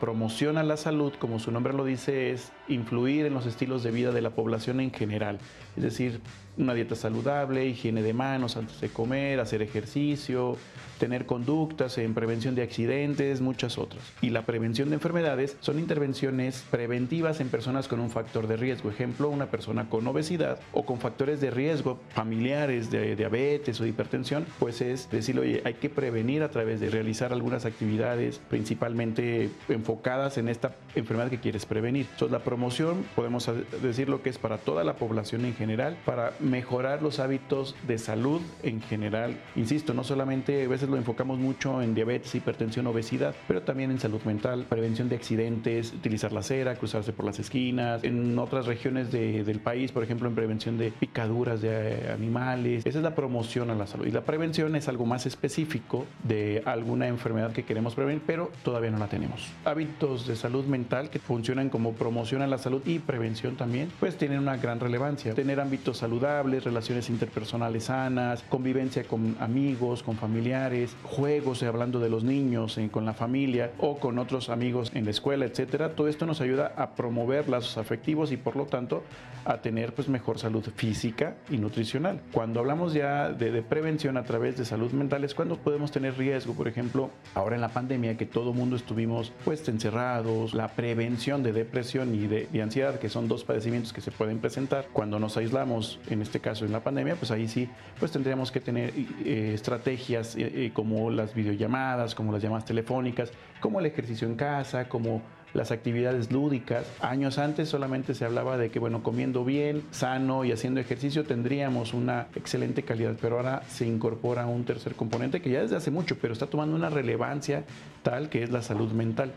Promoción a la salud, como su nombre lo dice, es influir en los estilos de vida de la población en general. Es decir, una dieta saludable, higiene de manos antes de comer, hacer ejercicio, tener conductas en prevención de accidentes, muchas otras. Y la prevención de enfermedades son intervenciones preventivas en personas con un factor de riesgo. Ejemplo, una persona con obesidad o con factores de riesgo familiares de diabetes o de hipertensión, pues es decir, oye, hay que prevenir a través de realizar algunas actividades principalmente enfocadas en esta enfermedad que quieres prevenir. Entonces, la promoción, podemos decir lo que es para toda la población en general, para mejorar los hábitos de salud en general. Insisto, no solamente a veces lo enfocamos mucho en diabetes, hipertensión, obesidad, pero también en salud mental, prevención de accidentes, utilizar la acera, cruzarse por las esquinas, en otras regiones del país, por ejemplo, en prevención de picaduras de animales. Esa es la promoción a la salud. Y la prevención es algo más específico de alguna enfermedad que queremos prevenir, pero todavía no la tenemos. Hábitos de salud mental que funcionan como promoción a la salud y prevención también, pues tienen una gran relevancia. Tener ámbitos saludables, relaciones interpersonales sanas, convivencia con amigos, con familiares, juegos, eh, hablando de los niños eh, con la familia o con otros amigos en la escuela, etcétera. Todo esto nos ayuda a promover lazos afectivos y por lo tanto a tener pues mejor salud física y nutricional. Cuando hablamos ya de, prevención a través de salud mental es cuando podemos tener riesgo, por ejemplo, ahora en la pandemia que todo mundo estuvimos pues encerrados, la prevención de depresión y de, ansiedad, que son dos padecimientos que se pueden presentar cuando nos aislamos, en este caso en la pandemia, pues ahí sí pues tendríamos que tener eh, estrategias como las videollamadas, como las llamadas telefónicas, como el ejercicio en casa, como las actividades lúdicas. Años antes solamente se hablaba de que, bueno, comiendo bien, sano y haciendo ejercicio tendríamos una excelente calidad, pero ahora se incorpora un tercer componente que ya desde hace mucho, pero está tomando una relevancia tal que es la salud mental.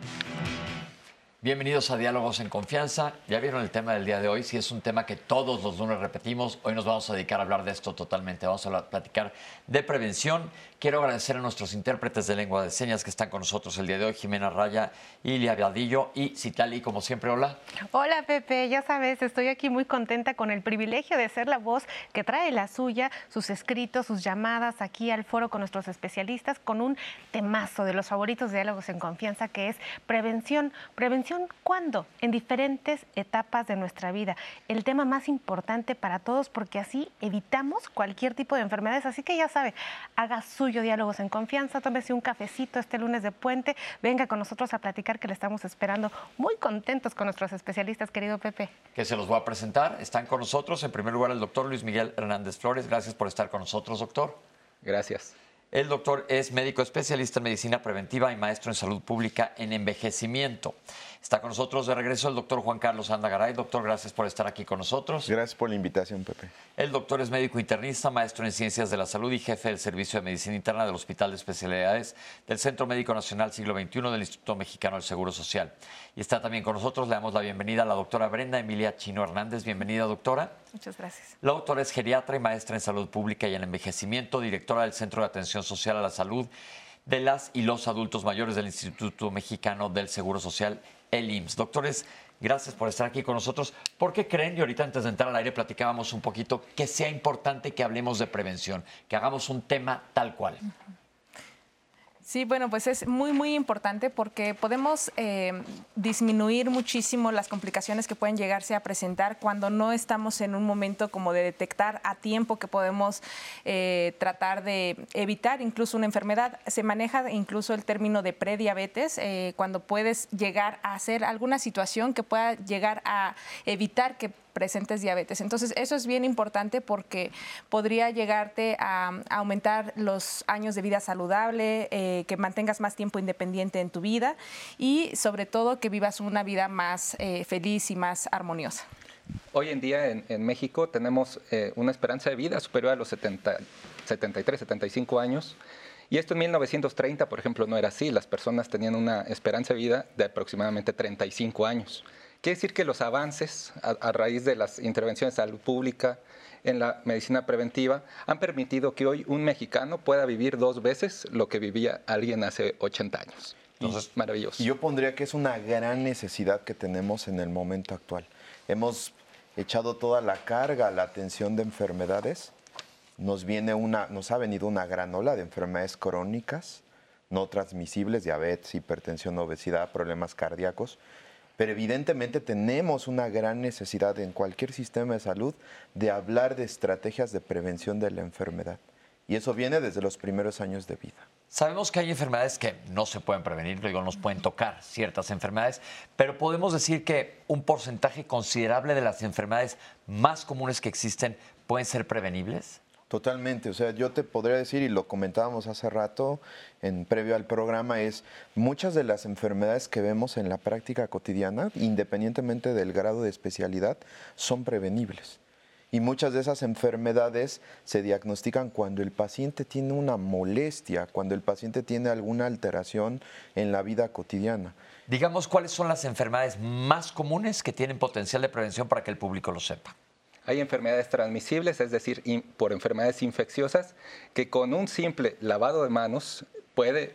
Bienvenidos a Diálogos en Confianza. Ya vieron el tema del día de hoy. Si es un tema que todos los lunes repetimos, hoy nos vamos a dedicar a hablar de esto totalmente. Vamos a platicar de prevención Quiero agradecer a nuestros intérpretes de lengua de señas que están con nosotros el día de hoy, Jimena Raya, Ilia Viadillo y Citali, como siempre, hola. Hola Pepe, ya sabes, estoy aquí muy contenta con el privilegio de ser la voz que trae la suya, sus escritos, sus llamadas aquí al foro con nuestros especialistas, con un temazo de los favoritos de diálogos en confianza que es prevención. ¿Prevención cuándo? En diferentes etapas de nuestra vida. El tema más importante para todos porque así evitamos cualquier tipo de enfermedades. Así que ya sabe, haga suyo Diálogos en Confianza. Tómese un cafecito este lunes de puente. Venga con nosotros a platicar que le estamos esperando. Muy contentos con nuestros especialistas, querido Pepe. Que se los voy a presentar. Están con nosotros, en primer lugar, el doctor Luis Miguel Hernández Flores. Gracias por estar con nosotros, doctor. Gracias. El doctor es médico especialista en medicina preventiva y maestro en salud pública en envejecimiento. Está con nosotros de regreso el doctor Juan Carlos Andagaray. Doctor, gracias por estar aquí con nosotros. Gracias por la invitación, Pepe. El doctor es médico internista, maestro en ciencias de la salud y jefe del Servicio de Medicina Interna del Hospital de Especialidades del Centro Médico Nacional Siglo XXI del Instituto Mexicano del Seguro Social. Y está también con nosotros, le damos la bienvenida a la doctora Brenda Emilia Chino Hernández. Bienvenida, doctora. Muchas gracias. La doctora es geriatra y maestra en salud pública y en envejecimiento, directora del Centro de Atención Social a la Salud de las y los adultos mayores del Instituto Mexicano del Seguro Social el IMSS. Doctores, gracias por estar aquí con nosotros. ¿Por qué creen, y ahorita antes de entrar al aire platicábamos un poquito, que sea importante que hablemos de prevención, que hagamos un tema tal cual? Sí, bueno, pues es muy, muy importante porque podemos eh, disminuir muchísimo las complicaciones que pueden llegarse a presentar cuando no estamos en un momento como de detectar a tiempo que podemos eh, tratar de evitar incluso una enfermedad. Se maneja incluso el término de prediabetes eh, cuando puedes llegar a hacer alguna situación que pueda llegar a evitar que presentes diabetes. Entonces, eso es bien importante porque podría llegarte a, aumentar los años de vida saludable, eh, que mantengas más tiempo independiente en tu vida y sobre todo que vivas una vida más eh, feliz y más armoniosa. Hoy en día en, México tenemos eh, una esperanza de vida superior a los 70, 73, 75 años. Y esto en 1930, por ejemplo, no era así. Las personas tenían una esperanza de vida de aproximadamente 35 años. Quiere decir que los avances a, raíz de las intervenciones de salud pública en la medicina preventiva han permitido que hoy un mexicano pueda vivir dos veces lo que vivía alguien hace 80 años. Entonces, maravilloso. Yo pondría que es una gran necesidad que tenemos en el momento actual. Hemos echado toda la carga a la atención de enfermedades. Nos viene una, nos ha venido una gran ola de enfermedades crónicas no transmisibles, diabetes, hipertensión, obesidad, problemas cardíacos. Pero evidentemente tenemos una gran necesidad en cualquier sistema de salud de hablar de estrategias de prevención de la enfermedad. Y eso viene desde los primeros años de vida. Sabemos que hay enfermedades que no se pueden prevenir, digo, nos pueden tocar ciertas enfermedades, pero podemos decir que un porcentaje considerable de las enfermedades más comunes que existen pueden ser prevenibles. Totalmente, o sea, yo te podría decir, y lo comentábamos hace rato, en previo al programa, es muchas de las enfermedades que vemos en la práctica cotidiana, independientemente del grado de especialidad, son prevenibles. Y muchas de esas enfermedades se diagnostican cuando el paciente tiene una molestia, cuando el paciente tiene alguna alteración en la vida cotidiana. Digamos, ¿cuáles son las enfermedades más comunes que tienen potencial de prevención para que el público lo sepa? Hay enfermedades transmisibles, es decir, por enfermedades infecciosas, que con un simple lavado de manos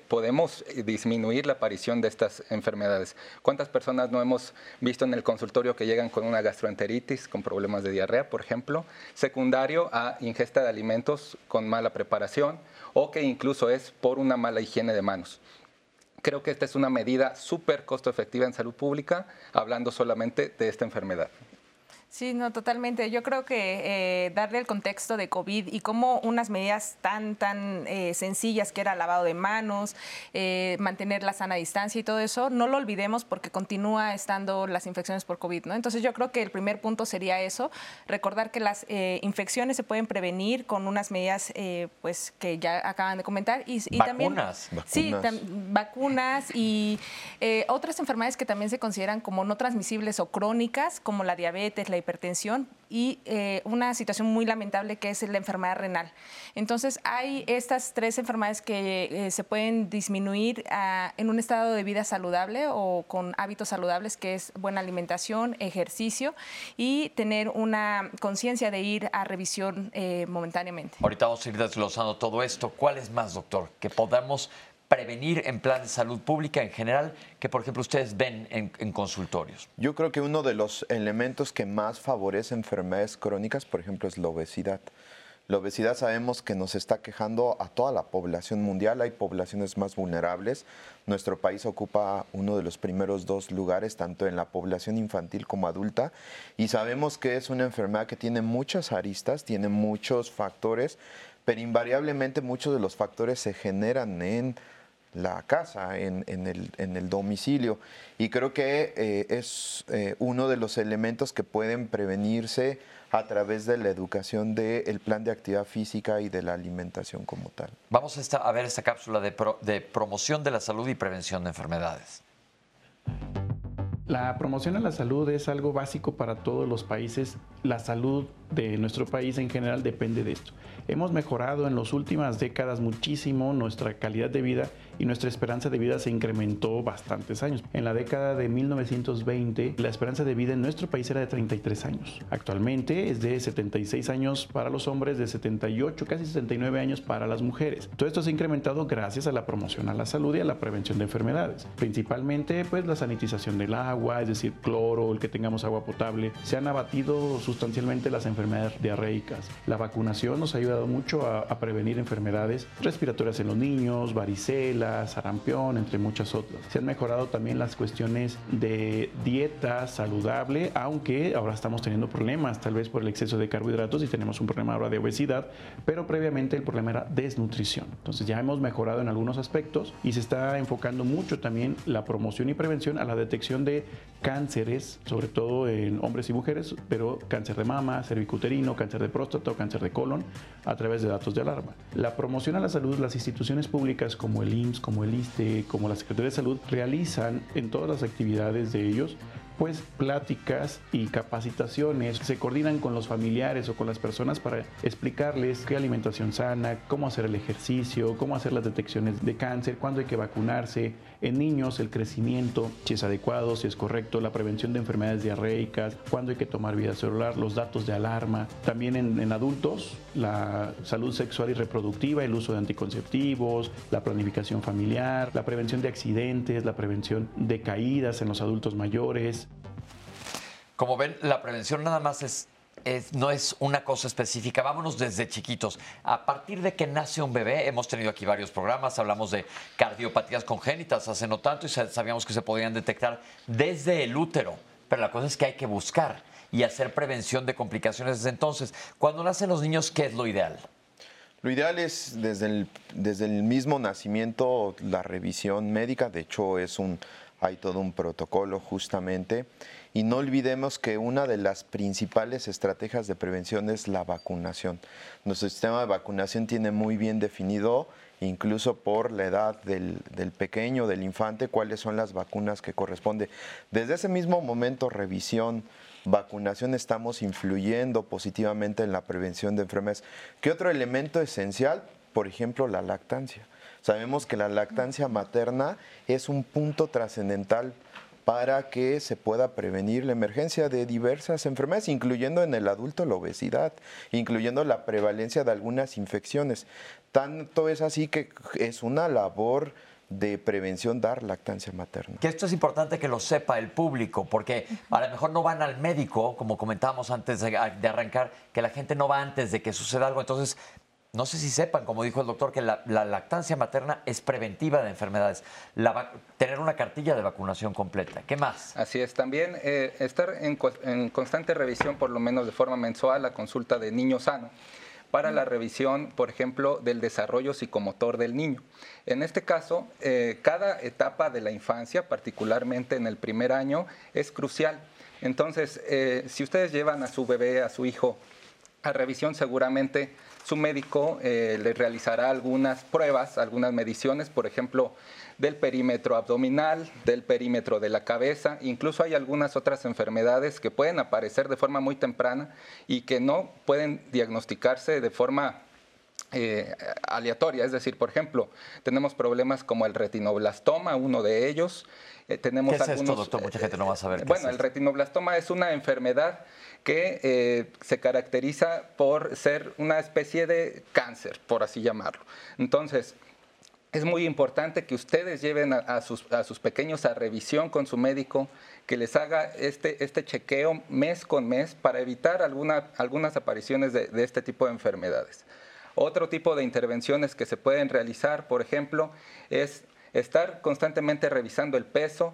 podemos disminuir la aparición de estas enfermedades. ¿Cuántas personas no hemos visto en el consultorio que llegan con una gastroenteritis, con problemas de diarrea, por ejemplo, secundario a ingesta de alimentos con mala preparación o que incluso es por una mala higiene de manos? Creo que esta es una medida súper costo efectiva en salud pública, hablando solamente de esta enfermedad. Sí, no, totalmente. Yo creo que eh, darle el contexto de COVID y cómo unas medidas tan, tan eh, sencillas que era lavado de manos, eh, mantener la sana distancia y todo eso, no lo olvidemos porque continúa estando las infecciones por COVID, ¿no? Entonces yo creo que el primer punto sería eso, recordar que las infecciones se pueden prevenir con unas medidas, pues, que ya acaban de comentar y, y también, vacunas. sí, vacunas y otras enfermedades que también se consideran como no transmisibles o crónicas, como la diabetes, la hipertensión y eh, una situación muy lamentable que es la enfermedad renal. Entonces, hay estas tres enfermedades que eh, se pueden disminuir ah, en un estado de vida saludable o con hábitos saludables, que es buena alimentación, ejercicio y tener una conciencia de ir a revisión eh, momentáneamente. Ahorita vamos a ir desglosando todo esto. ¿Cuál es más, doctor? Que podamos prevenir en plan de salud pública en general que, por ejemplo, ustedes ven en, consultorios? Yo creo que uno de los elementos que más favorece enfermedades crónicas, por ejemplo, es la obesidad. La obesidad sabemos que nos está quejando a toda la población mundial. Hay poblaciones más vulnerables. Nuestro país ocupa uno de los primeros dos lugares, tanto en la población infantil como adulta. Y sabemos que es una enfermedad que tiene muchas aristas, tiene muchos factores, pero invariablemente muchos de los factores se generan en la casa, en, el, domicilio. Y creo que eh, es eh, uno de los elementos que pueden prevenirse a través de la educación del plan de actividad física y de la alimentación como tal. Vamos a, ver esta cápsula de promoción de la salud y prevención de enfermedades. La promoción a la salud es algo básico para todos los países. La salud de nuestro país en general depende de esto. Hemos mejorado en las últimas décadas muchísimo nuestra calidad de vida y nuestra esperanza de vida se incrementó bastantes años. En la década de 1920, la esperanza de vida en nuestro país era de 33 años. Actualmente es de 76 años para los hombres, de 78, casi 69 años para las mujeres. Todo esto se ha incrementado gracias a la promoción a la salud y a la prevención de enfermedades. Principalmente, pues, la sanitización del agua, es decir, cloro, el que tengamos agua potable. Se han abatido sustancialmente las enfermedades diarreicas. La vacunación nos ha ayudado mucho a, prevenir enfermedades respiratorias en los niños, varicela, sarampión, entre muchas otras. Se han mejorado también las cuestiones de dieta saludable, aunque ahora estamos teniendo problemas, tal vez por el exceso de carbohidratos y tenemos un problema ahora de obesidad, pero previamente el problema era desnutrición. Entonces ya hemos mejorado en algunos aspectos y se está enfocando mucho también la promoción y prevención a la detección de cánceres, sobre todo en hombres y mujeres, pero cáncer de mama, cervicuterino, cáncer de próstata o cáncer de colon, a través de datos de alarma. La promoción a la salud, las instituciones públicas como el IMSS, como el ISTE, como la Secretaría de Salud, realizan en todas las actividades de ellos pues pláticas y capacitaciones. Se coordinan con los familiares o con las personas para explicarles qué alimentación sana, cómo hacer el ejercicio, cómo hacer las detecciones de cáncer, cuándo hay que vacunarse. En niños el crecimiento, si es adecuado, si es correcto, la prevención de enfermedades diarreicas, cuándo hay que tomar vida celular, los datos de alarma. También en, adultos, la salud sexual y reproductiva, el uso de anticonceptivos, la planificación familiar, la prevención de accidentes, la prevención de caídas en los adultos mayores, como ven, la prevención nada más es no es una cosa específica. Vámonos desde chiquitos. A partir de que nace un bebé, hemos tenido aquí varios programas, hablamos de cardiopatías congénitas hace no tanto y sabíamos que se podían detectar desde el útero. Pero la cosa es que hay que buscar y hacer prevención de complicaciones desde entonces. Cuando nacen los niños, ¿qué es lo ideal? Lo ideal es desde el, desde el mismo nacimiento la revisión médica, de hecho es un, hay todo un protocolo justamente. Y no olvidemos que una de las principales estrategias de prevención es la vacunación. Nuestro sistema de vacunación tiene muy bien definido, incluso por la edad del, del pequeño, del infante, cuáles son las vacunas que corresponde. Desde ese mismo momento, revisión, vacunación estamos influyendo positivamente en la prevención de enfermedades. ¿Qué otro elemento esencial? Por ejemplo, la lactancia. Sabemos que la lactancia materna es un punto trascendental para que se pueda prevenir la emergencia de diversas enfermedades, incluyendo en el adulto la obesidad, incluyendo la prevalencia de algunas infecciones. Tanto es así que es una labor de prevención dar lactancia materna. Que esto es importante que lo sepa el público, porque a lo mejor no van al médico, como comentábamos antes de, arrancar, que la gente no va antes de que suceda algo. Entonces, no sé si sepan, como dijo el doctor, que la, lactancia materna es preventiva de enfermedades. tener una cartilla de vacunación completa. ¿Qué más? Así es. También eh, estar en, constante revisión, por lo menos de forma mensual, la consulta de niño sano para la revisión, por ejemplo, del desarrollo psicomotor del niño. En este caso, eh, cada etapa de la infancia, particularmente en el primer año, es crucial. Entonces, eh, si ustedes llevan a su bebé, a su hijo, a revisión, seguramente su médico eh, le realizará algunas pruebas, algunas mediciones, por ejemplo, del perímetro abdominal, del perímetro de la cabeza. Incluso hay algunas otras enfermedades que pueden aparecer de forma muy temprana y que no pueden diagnosticarse de forma eh, aleatoria. Es decir, por ejemplo, tenemos problemas como el retinoblastoma, uno de ellos. Eh, tenemos ¿Qué es esto, doctor? Mucha gente no va a saber. bueno, el retinoblastoma es una enfermedad que eh, se caracteriza por ser una especie de cáncer, por así llamarlo. Entonces, es muy importante que ustedes lleven a, sus, pequeños a revisión con su médico, que les haga este, este chequeo mes con mes para evitar algunas apariciones de, este tipo de enfermedades. Otro tipo de intervenciones que se pueden realizar, por ejemplo, es estar constantemente revisando el peso,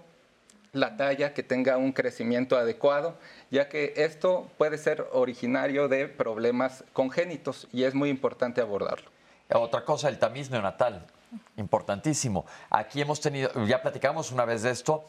la talla, que tenga un crecimiento adecuado, ya que esto puede ser originario de problemas congénitos y es muy importante abordarlo. Otra cosa, el tamiz neonatal importantísimo. Aquí hemos tenido, ya platicamos una vez de esto,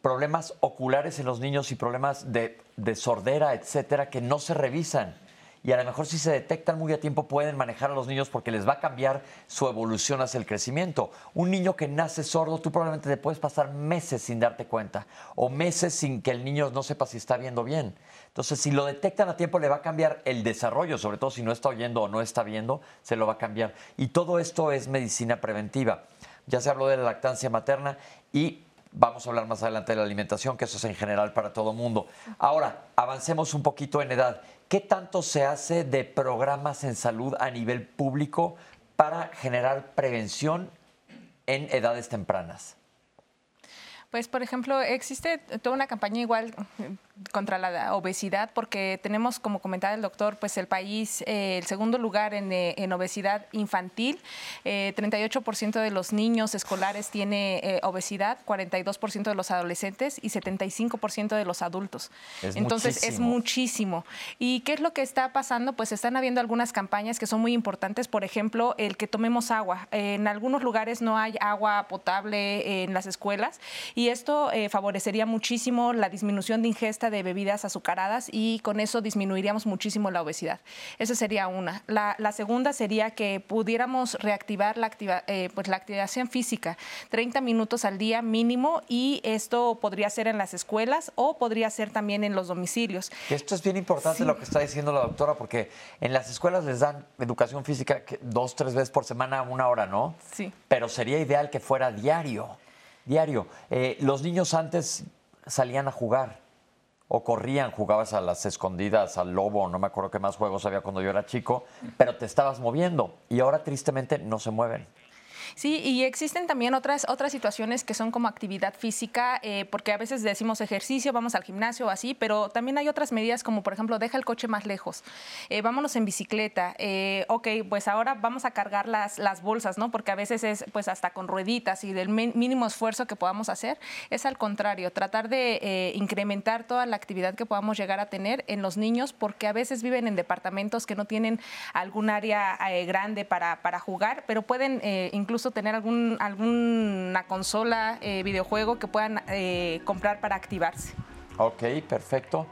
problemas oculares en los niños y problemas de, de sordera, etcétera, que no se revisan y a lo mejor si se detectan muy a tiempo pueden manejar a los niños porque les va a cambiar su evolución hacia el crecimiento. Un niño que nace sordo, tú probablemente te puedes pasar meses sin darte cuenta o meses sin que el niño no sepa si está viendo bien. Entonces, si lo detectan a tiempo, le va a cambiar el desarrollo, sobre todo si no está oyendo o no está viendo, se lo va a cambiar. Y todo esto es medicina preventiva. Ya se habló de la lactancia materna y vamos a hablar más adelante de la alimentación, que eso es en general para todo mundo. Ahora, avancemos un poquito en edad. ¿Qué tanto se hace de programas en salud a nivel público para generar prevención en edades tempranas? Pues, por ejemplo, existe toda una campaña igual contra la obesidad, porque tenemos, como comentaba el doctor, pues el país, eh, el segundo lugar en, eh, obesidad infantil. 38% eh, de los niños escolares tiene obesidad, 42% de los adolescentes y 75% de los adultos. Entonces es muchísimo. ¿Y qué es lo que está pasando? Pues están habiendo algunas campañas que son muy importantes, por ejemplo, el que tomemos agua. en algunos lugares no hay agua potable en las escuelas y esto favorecería muchísimo la disminución de ingesta de bebidas azucaradas y con eso disminuiríamos muchísimo la obesidad. Esa sería una. La, segunda sería que pudiéramos reactivar la, eh, pues la activación física, 30 minutos al día mínimo y esto podría ser en las escuelas o podría ser también en los domicilios. Esto es bien importante lo que está diciendo la doctora porque en las escuelas les dan educación física dos, tres veces por semana, una hora, ¿no? Sí. Pero sería ideal que fuera diario diario. Eh, los niños antes salían a jugar o corrían, jugabas a las escondidas, al lobo, no me acuerdo qué más juegos había cuando yo era chico, pero te estabas moviendo y ahora tristemente no se mueven. Sí, y existen también otras, otras situaciones que son como actividad física, eh, porque a veces decimos ejercicio, vamos al gimnasio o así, pero también hay otras medidas como por ejemplo, deja el coche más lejos, eh, vámonos en bicicleta, eh, ok, pues ahora vamos a cargar las, las bolsas, ¿no? Porque a veces es pues hasta con rueditas y del mínimo esfuerzo que podamos hacer, es al contrario, tratar de incrementar toda la actividad que podamos llegar a tener en los niños, porque a veces viven en departamentos que no tienen algún área grande para, para jugar, pero pueden incluso tener algún, alguna consola, eh, videojuego que puedan eh, comprar para activarse. Ok, perfecto.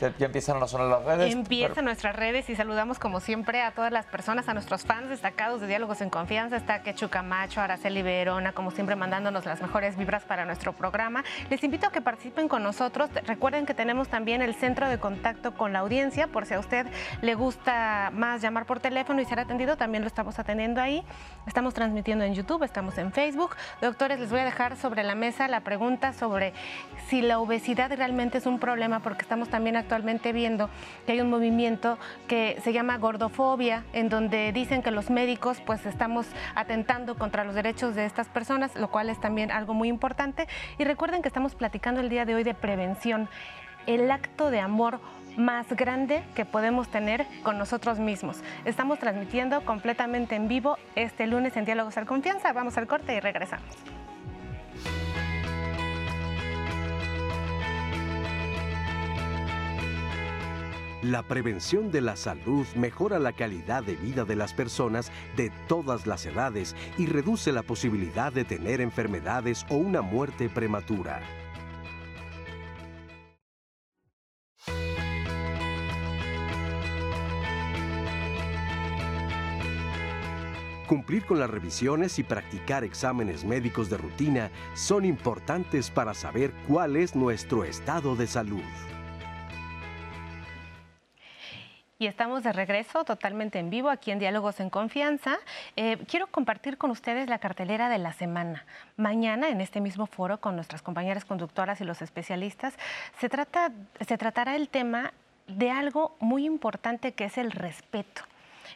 ¿Ya empiezan las las redes? Empiezan nuestras redes y saludamos como siempre a todas las personas, a nuestros fans destacados de Diálogos en Confianza. Está Quechu Camacho, Araceli Verona, como siempre mandándonos las mejores vibras para nuestro programa. Les invito a que participen con nosotros. Recuerden que tenemos también el centro de contacto con la audiencia, por si a usted le gusta más llamar por teléfono y ser atendido, también lo estamos atendiendo ahí. Estamos transmitiendo en YouTube, estamos en Facebook. Doctores, les voy a dejar sobre la mesa la pregunta sobre si la obesidad realmente es un problema, porque estamos también actualmente viendo que hay un movimiento que se llama gordofobia, en donde dicen que los médicos pues estamos atentando contra los derechos de estas personas, lo cual es también algo muy importante. Y recuerden que estamos platicando el día de hoy de prevención, el acto de amor más grande que podemos tener con nosotros mismos. Estamos transmitiendo completamente en vivo este lunes en Diálogos al Confianza. Vamos al corte y regresamos. La prevención de la salud mejora la calidad de vida de las personas de todas las edades y reduce la posibilidad de tener enfermedades o una muerte prematura. Cumplir con las revisiones y practicar exámenes médicos de rutina son importantes para saber cuál es nuestro estado de salud. Y estamos de regreso totalmente en vivo aquí en Diálogos en Confianza. Eh, quiero compartir con ustedes la cartelera de la semana. Mañana, en este mismo foro, con nuestras compañeras conductoras y los especialistas, se, trata, se tratará el tema de algo muy importante que es el respeto.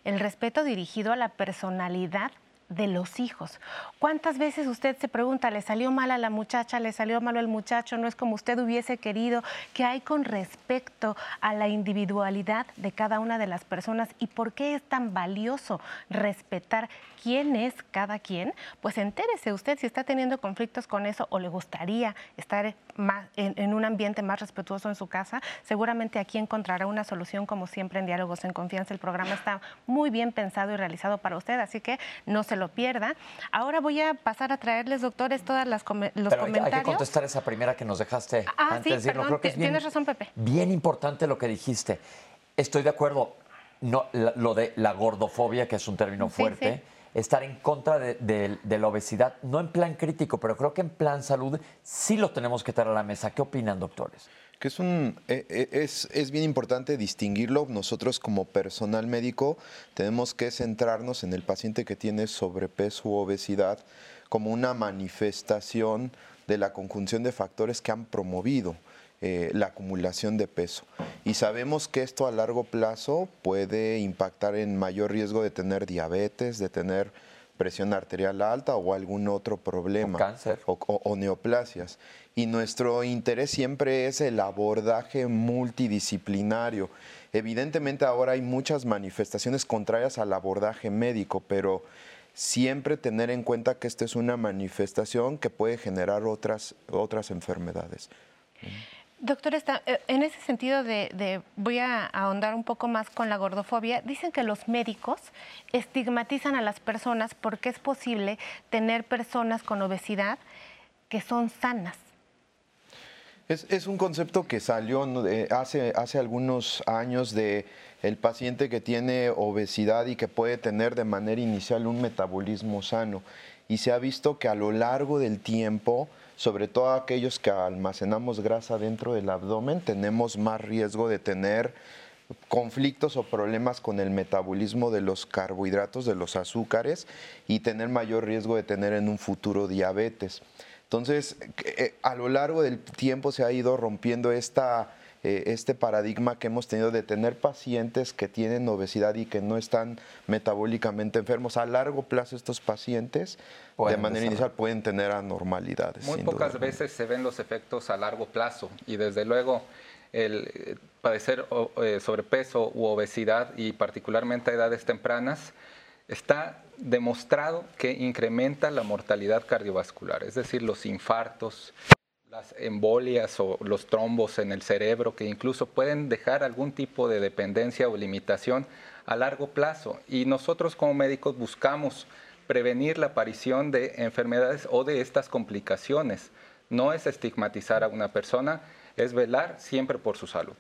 El respeto dirigido a la personalidad de los hijos. ¿Cuántas veces usted se pregunta, le salió mal a la muchacha, le salió mal al muchacho, no es como usted hubiese querido? ¿Qué hay con respecto a la individualidad de cada una de las personas y por qué es tan valioso respetar quién es cada quien? Pues entérese usted si está teniendo conflictos con eso o le gustaría estar más en, en un ambiente más respetuoso en su casa. Seguramente aquí encontrará una solución como siempre en Diálogos en Confianza. El programa está muy bien pensado y realizado para usted, así que no se lo pierda. Ahora voy a pasar a traerles, doctores, todas las los comentarios. Hay que contestar esa primera que nos dejaste ah, antes sí, de Creo que es bien, tienes razón, Pepe. Bien importante lo que dijiste. Estoy de acuerdo. No, lo de la gordofobia, que es un término fuerte. Estar en contra de, la obesidad, no en plan crítico, pero creo que en plan salud sí lo tenemos que traer a la mesa. ¿Qué opinan, doctores? que es, un, eh, eh, es, es, bien importante distinguirlo. Nosotros como personal médico tenemos que centrarnos en el paciente que tiene sobrepeso u obesidad como una manifestación de la conjunción de factores que han promovido eh, la acumulación de peso. Y sabemos que esto a largo plazo puede impactar en mayor riesgo de tener diabetes, de tener presión arterial alta o algún otro problema. O cáncer. o neoplasias y nuestro interés siempre es el abordaje multidisciplinario. Evidentemente ahora hay muchas manifestaciones contrarias al abordaje médico, pero siempre tener en cuenta que esta es una manifestación que puede generar otras, otras enfermedades. Doctor, eh, en ese sentido de, voy a ahondar un poco más con la gordofobia, dicen que los médicos estigmatizan a las personas porque es posible tener personas con obesidad que son sanas. Es, un concepto que salió hace, hace algunos años de el paciente que tiene obesidad y que puede tener de manera inicial un metabolismo sano. Y se ha visto que a lo largo del tiempo, sobre todo aquellos que almacenamos grasa dentro del abdomen, tenemos más riesgo de tener conflictos o problemas con el metabolismo de los carbohidratos, de los azúcares, y tener mayor riesgo de tener en un futuro diabetes. Entonces, eh, a lo largo del tiempo se ha ido rompiendo esta eh, este paradigma que hemos tenido de tener pacientes que tienen obesidad y que no están metabólicamente enfermos. A largo plazo estos pacientes de manera inicial pueden tener anormalidades. Muy pocas veces se ven los efectos a largo plazo y desde luego el eh, padecer eh, sobrepeso u obesidad y particularmente a edades tempranas está demostrado que incrementa la mortalidad cardiovascular, es decir, los infartos, las embolias o los trombos en el cerebro que incluso pueden dejar algún tipo de dependencia o limitación a largo plazo. Y nosotros como médicos buscamos prevenir la aparición de enfermedades o de estas complicaciones. No es estigmatizar a una persona, es velar siempre por su salud.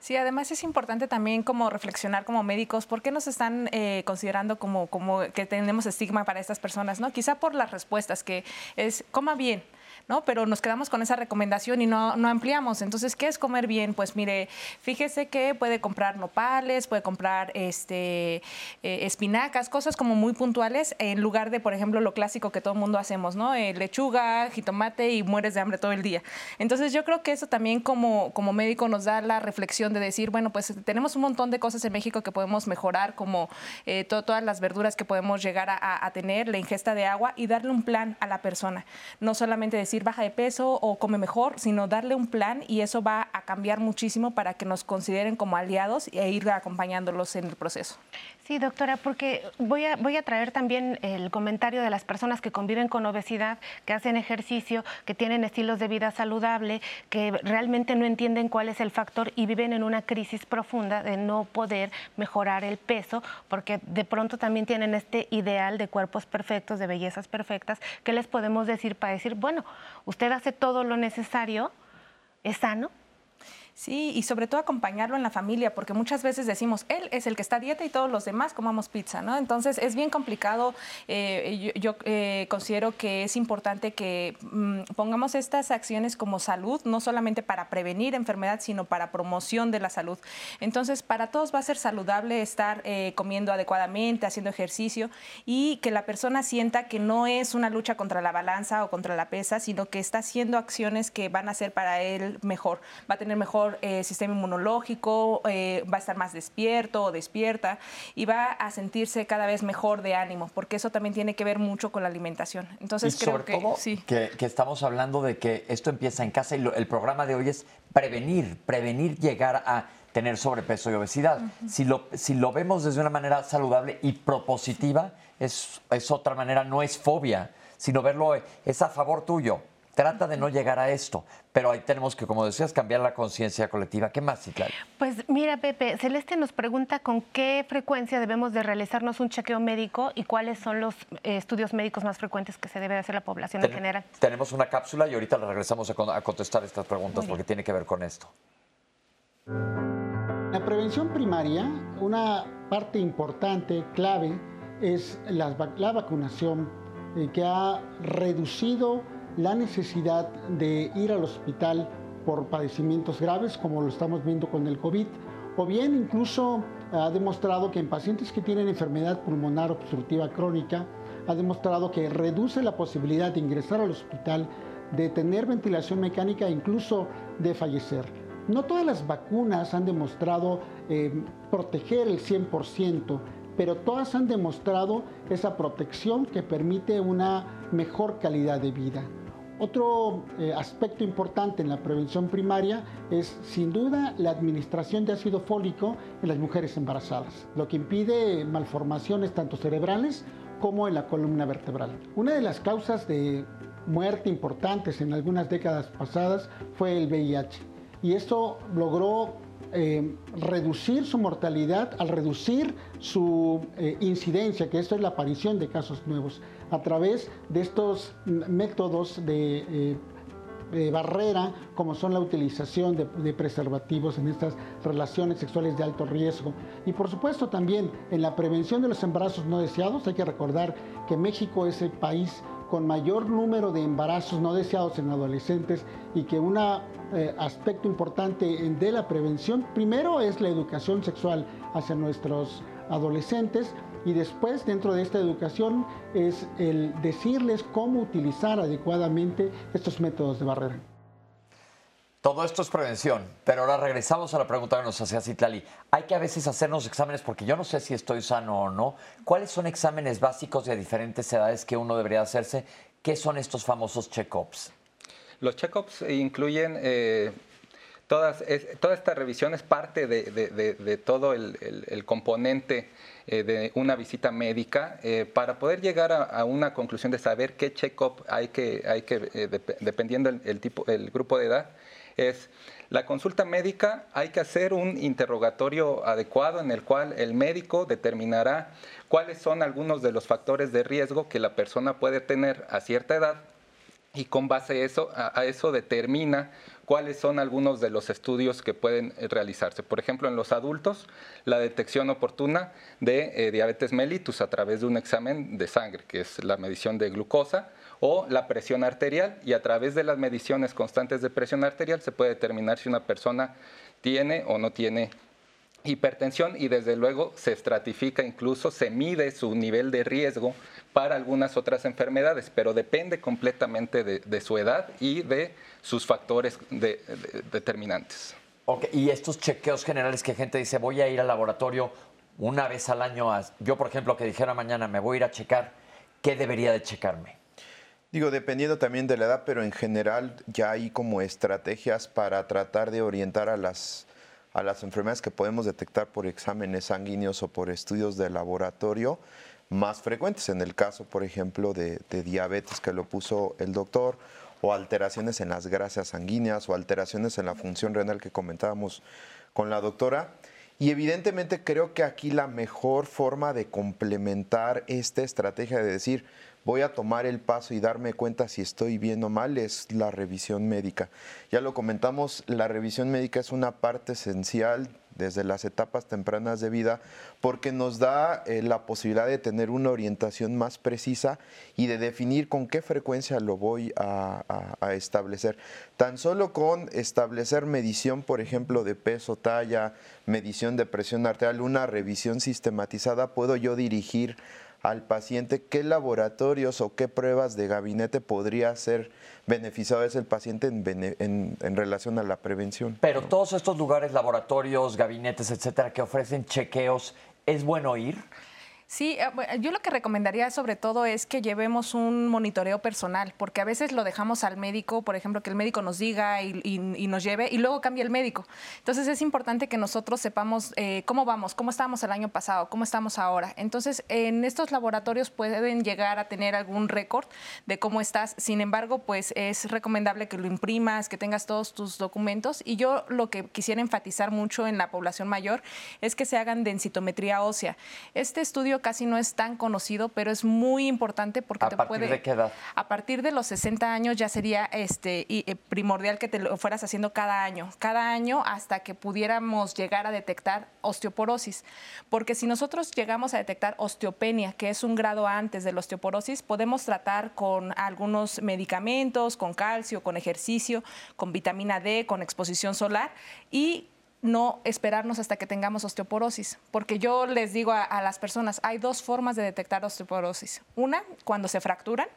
Sí, además es importante también como reflexionar como médicos, ¿por qué nos están eh, considerando como, como que tenemos estigma para estas personas? ¿no? Quizá por las respuestas, que es coma bien, ¿no? Pero nos quedamos con esa recomendación y no, no ampliamos. Entonces, ¿qué es comer bien? Pues mire, fíjese que puede comprar nopales, puede comprar este, eh, espinacas, cosas como muy puntuales, en lugar de, por ejemplo, lo clásico que todo el mundo hacemos, ¿no? Eh, lechuga, jitomate y mueres de hambre todo el día. Entonces, yo creo que eso también como, como médico nos da la reflexión de decir, bueno, pues tenemos un montón de cosas en México que podemos mejorar, como eh, todas las verduras que podemos llegar a, a tener, la ingesta de agua y darle un plan a la persona. No solamente decir, baja de peso o come mejor, sino darle un plan y eso va a cambiar muchísimo para que nos consideren como aliados e ir acompañándolos en el proceso. Sí, doctora, porque voy a, voy a traer también el comentario de las personas que conviven con obesidad, que hacen ejercicio, que tienen estilos de vida saludable, que realmente no entienden cuál es el factor y viven en una crisis profunda de no poder mejorar el peso, porque de pronto también tienen este ideal de cuerpos perfectos, de bellezas perfectas. ¿Qué les podemos decir para decir, bueno, usted hace todo lo necesario, es sano, Sí, y sobre todo acompañarlo en la familia, porque muchas veces decimos, él es el que está a dieta y todos los demás comamos pizza, ¿no? Entonces es bien complicado. Eh, yo, eh, considero que es importante que mm, pongamos estas acciones como salud, no solamente para prevenir enfermedad, sino para promoción de la salud. Entonces, para todos va a ser saludable estar eh, comiendo adecuadamente, haciendo ejercicio y que la persona sienta que no es una lucha contra la balanza o contra la pesa, sino que está haciendo acciones que van a ser para él mejor, va a tener mejor eh, sistema inmunológico, eh, va a estar más despierto o despierta y va a sentirse cada vez mejor de ánimo, porque eso también tiene que ver mucho con la alimentación. Entonces creo que, sí. que, estamos hablando de que esto empieza en casa y el programa de hoy es prevenir, prevenir llegar a tener sobrepeso y obesidad. si, lo, si lo vemos desde una manera saludable y propositiva, es, es otra manera, no es fobia, sino verlo, es a favor tuyo Trata de no llegar a esto, pero ahí tenemos que, como decías, cambiar la conciencia colectiva. ¿Qué más, Citlali? Pues mira, Pepe, Celeste nos pregunta con qué frecuencia debemos de realizarnos un chequeo médico y cuáles son los eh, estudios médicos más frecuentes que se debe hacer la población en general. Tenemos una cápsula y ahorita le regresamos a, contestar estas preguntas porque tiene que ver con esto. La prevención primaria, una parte importante, clave, es la, vacunación eh, que ha reducido la necesidad de ir al hospital por padecimientos graves, como lo estamos viendo con el COVID, o bien incluso ha demostrado que en pacientes que tienen enfermedad pulmonar obstructiva crónica, ha demostrado que reduce la posibilidad de ingresar al hospital, de tener ventilación mecánica e incluso de fallecer. No todas las vacunas han demostrado eh, proteger el 100%, pero todas han demostrado esa protección que permite una mejor calidad de vida. Otro eh, aspecto importante en la prevención primaria es sin duda la administración de ácido fólico en las mujeres embarazadas, lo que impide malformaciones tanto cerebrales como en la columna vertebral. Una de las causas de muerte importantes en algunas décadas pasadas fue el VIH y esto logró eh, reducir su mortalidad al reducir su eh, incidencia, que esto es la aparición de casos nuevos a través de estos métodos eh, de, barrera, como son la utilización de, preservativos en estas relaciones sexuales de alto riesgo. Y por supuesto también en la prevención de los embarazos no deseados, hay que recordar que México es el país con mayor número de embarazos no deseados en adolescentes y que un eh, aspecto importante de la prevención, primero es la educación sexual hacia nuestros adolescentes, y después, dentro de esta educación, es el decirles cómo utilizar adecuadamente estos métodos de barrera. Todo esto es prevención, pero ahora regresamos a la pregunta que nos hacía Citlali. Hay que a veces hacernos exámenes porque yo no sé si estoy sano o no. ¿Cuáles son exámenes básicos de diferentes edades que uno debería hacerse? ¿Qué son estos famosos check-ups? Los check-ups incluyen eh, todas, toda esta revisión es parte de, todo el, componente eh, de una visita médica eh, para poder llegar a, una conclusión de saber qué check-up hay que, hay que dependiendo el, tipo, el grupo de edad, es la consulta médica, hay que hacer un interrogatorio adecuado en el cual el médico determinará cuáles son algunos de los factores de riesgo que la persona puede tener a cierta edad y con base a eso, a, eso determina cuáles son algunos de los estudios que pueden realizarse. Por ejemplo, en los adultos, la detección oportuna de eh, diabetes mellitus a través de un examen de sangre, que es la medición de glucosa, o la presión arterial y a través de las mediciones constantes de presión arterial se puede determinar si una persona tiene o no tiene hipertensión y desde luego se estratifica, incluso se mide su nivel de riesgo para algunas otras enfermedades, pero depende completamente de, su edad y de sus factores determinantes. Y estos chequeos generales que gente dice, voy a ir al laboratorio una vez al año, yo por ejemplo que dijera mañana me voy a ir a checar, ¿qué debería de checarme? Digo, dependiendo también de la edad, pero en general ya hay como estrategias para tratar de orientar a las, a las enfermedades que podemos detectar por exámenes sanguíneos o por estudios de laboratorio más frecuentes. En el caso, por ejemplo, de, de diabetes que lo puso el doctor, o alteraciones en las grasas sanguíneas, o alteraciones en la función renal que comentábamos con la doctora. Y evidentemente creo que aquí la mejor forma de complementar esta estrategia de decir, voy a tomar el paso y darme cuenta si estoy bien o mal es la revisión médica. Ya lo comentamos, la revisión médica es una parte esencial desde las etapas tempranas de vida, porque nos da eh, la posibilidad de tener una orientación más precisa y de definir con qué frecuencia lo voy a, establecer. Tan solo con establecer medición, por ejemplo, de peso, talla, medición de presión arterial, una revisión sistematizada, puedo yo dirigir al paciente qué laboratorios o qué pruebas de gabinete podría ser beneficiado es el paciente en, en, relación a la prevención. Pero todos estos lugares, laboratorios, gabinetes, etcétera, que ofrecen chequeos, ¿es bueno ir? Sí, eh, yo lo que recomendaría sobre todo es que llevemos un monitoreo personal, porque a veces lo dejamos al médico, por ejemplo, que el médico nos diga y, nos lleve y luego cambia el médico. Entonces es importante que nosotros sepamos eh, cómo vamos, cómo estábamos el año pasado, cómo estamos ahora. Entonces en estos laboratorios pueden llegar a tener algún récord de cómo estás. Sin embargo, pues es recomendable que lo imprimas, que tengas todos tus documentos. Y yo lo que quisiera enfatizar mucho en la población mayor es que se hagan densitometría ósea. Este estudio casi no es tan conocido, pero es muy importante porque ¿A te partir de qué edad? A partir de los 60 años ya sería este eh, primordial que te lo fueras haciendo cada año, cada año hasta que pudiéramos llegar a detectar osteoporosis, porque si nosotros llegamos a detectar osteopenia, que es un grado antes de la osteoporosis, podemos tratar con algunos medicamentos, con calcio, con ejercicio, con vitamina D, con exposición solar y no esperarnos hasta que tengamos osteoporosis, porque yo les digo a, las personas, hay dos formas de detectar osteoporosis. Una, cuando se fracturan,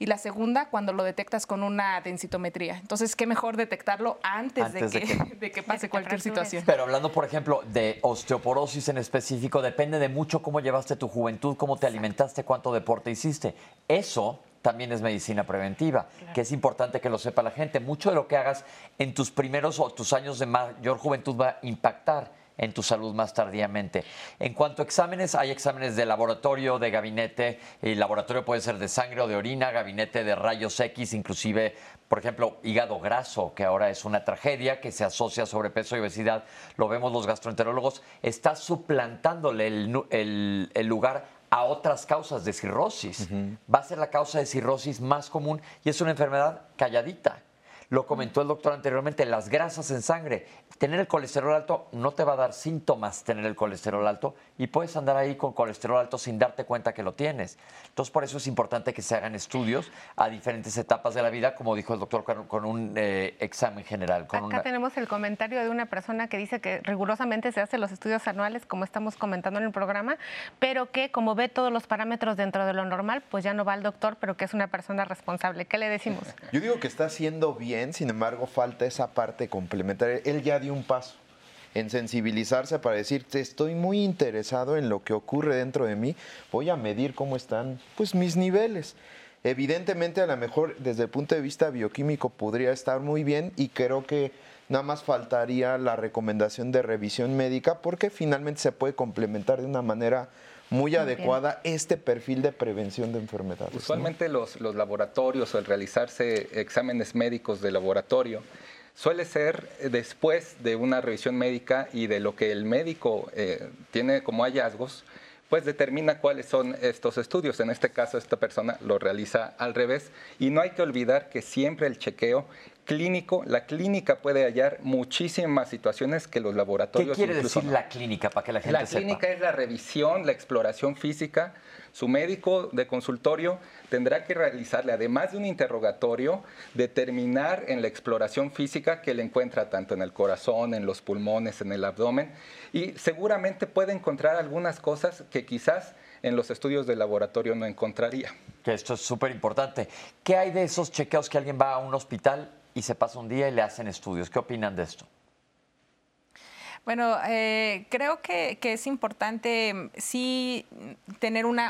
y la segunda, cuando lo detectas con una densitometría. Entonces, qué mejor detectarlo antes, de, que, pase cualquier situación. Pero hablando, por ejemplo, de osteoporosis en específico, depende de mucho cómo llevaste tu juventud, cómo te alimentaste, cuánto deporte hiciste. Eso también es medicina preventiva, que es importante que lo sepa la gente. Mucho de lo que hagas en tus primeros o tus años de mayor juventud va a impactar en tu salud más tardíamente. En cuanto a exámenes, hay exámenes de laboratorio, de gabinete. El laboratorio puede ser de sangre o de orina, gabinete de rayos X, inclusive, por ejemplo, hígado graso, que ahora es una tragedia que se asocia a sobrepeso y obesidad. Lo vemos los gastroenterólogos. Está suplantándole el, el lugar a otras causas de cirrosis. Va a ser la causa de cirrosis más común y es una enfermedad calladita. Lo comentó el doctor anteriormente, las grasas en sangre. Tener el colesterol alto no te va a dar síntomas tener el colesterol alto y puedes andar ahí con colesterol alto sin darte cuenta que lo tienes. Entonces, por eso es importante que se hagan estudios a diferentes etapas de la vida, como dijo el doctor, con, un eh, examen general. Acá tenemos el comentario de una persona que dice que rigurosamente se hacen los estudios anuales, como estamos comentando en el programa, pero que como ve todos los parámetros dentro de lo normal, pues ya no va al doctor, pero que es una persona responsable. ¿Qué le decimos? Yo digo que está haciendo bien sin embargo falta esa parte complementaria. Él ya dio un paso en sensibilizarse para decirte estoy muy interesado en lo que ocurre dentro de mí, voy a medir cómo están pues mis niveles. Evidentemente a lo mejor desde el punto de vista bioquímico podría estar muy bien y creo que nada más faltaría la recomendación de revisión médica porque finalmente se puede complementar de una manera muy, adecuada este perfil de prevención de enfermedades. Usualmente los, los laboratorios o el realizarse exámenes médicos de laboratorio suele ser después de una revisión médica y de lo que el médico eh, tiene como hallazgos, pues determina cuáles son estos estudios. En este caso, esta persona lo realiza al revés. Y no hay que olvidar que siempre el chequeo clínico, la clínica puede hallar muchísimas situaciones que los laboratorios. ¿Qué quiere decir la clínica para que la gente sepa? La clínica es la revisión, la exploración física. Su médico de consultorio tendrá que realizarle, además de un interrogatorio, determinar en la exploración física que le encuentra tanto en el corazón, en los pulmones, en el abdomen, y seguramente puede encontrar algunas cosas que quizás en los estudios de laboratorio no encontraría. Que esto es súper importante. ¿Qué hay de esos chequeos que alguien va a un hospital y se pasa un día y le hacen estudios? ¿Qué opinan de esto? Bueno, eh, creo que, es importante sí tener un,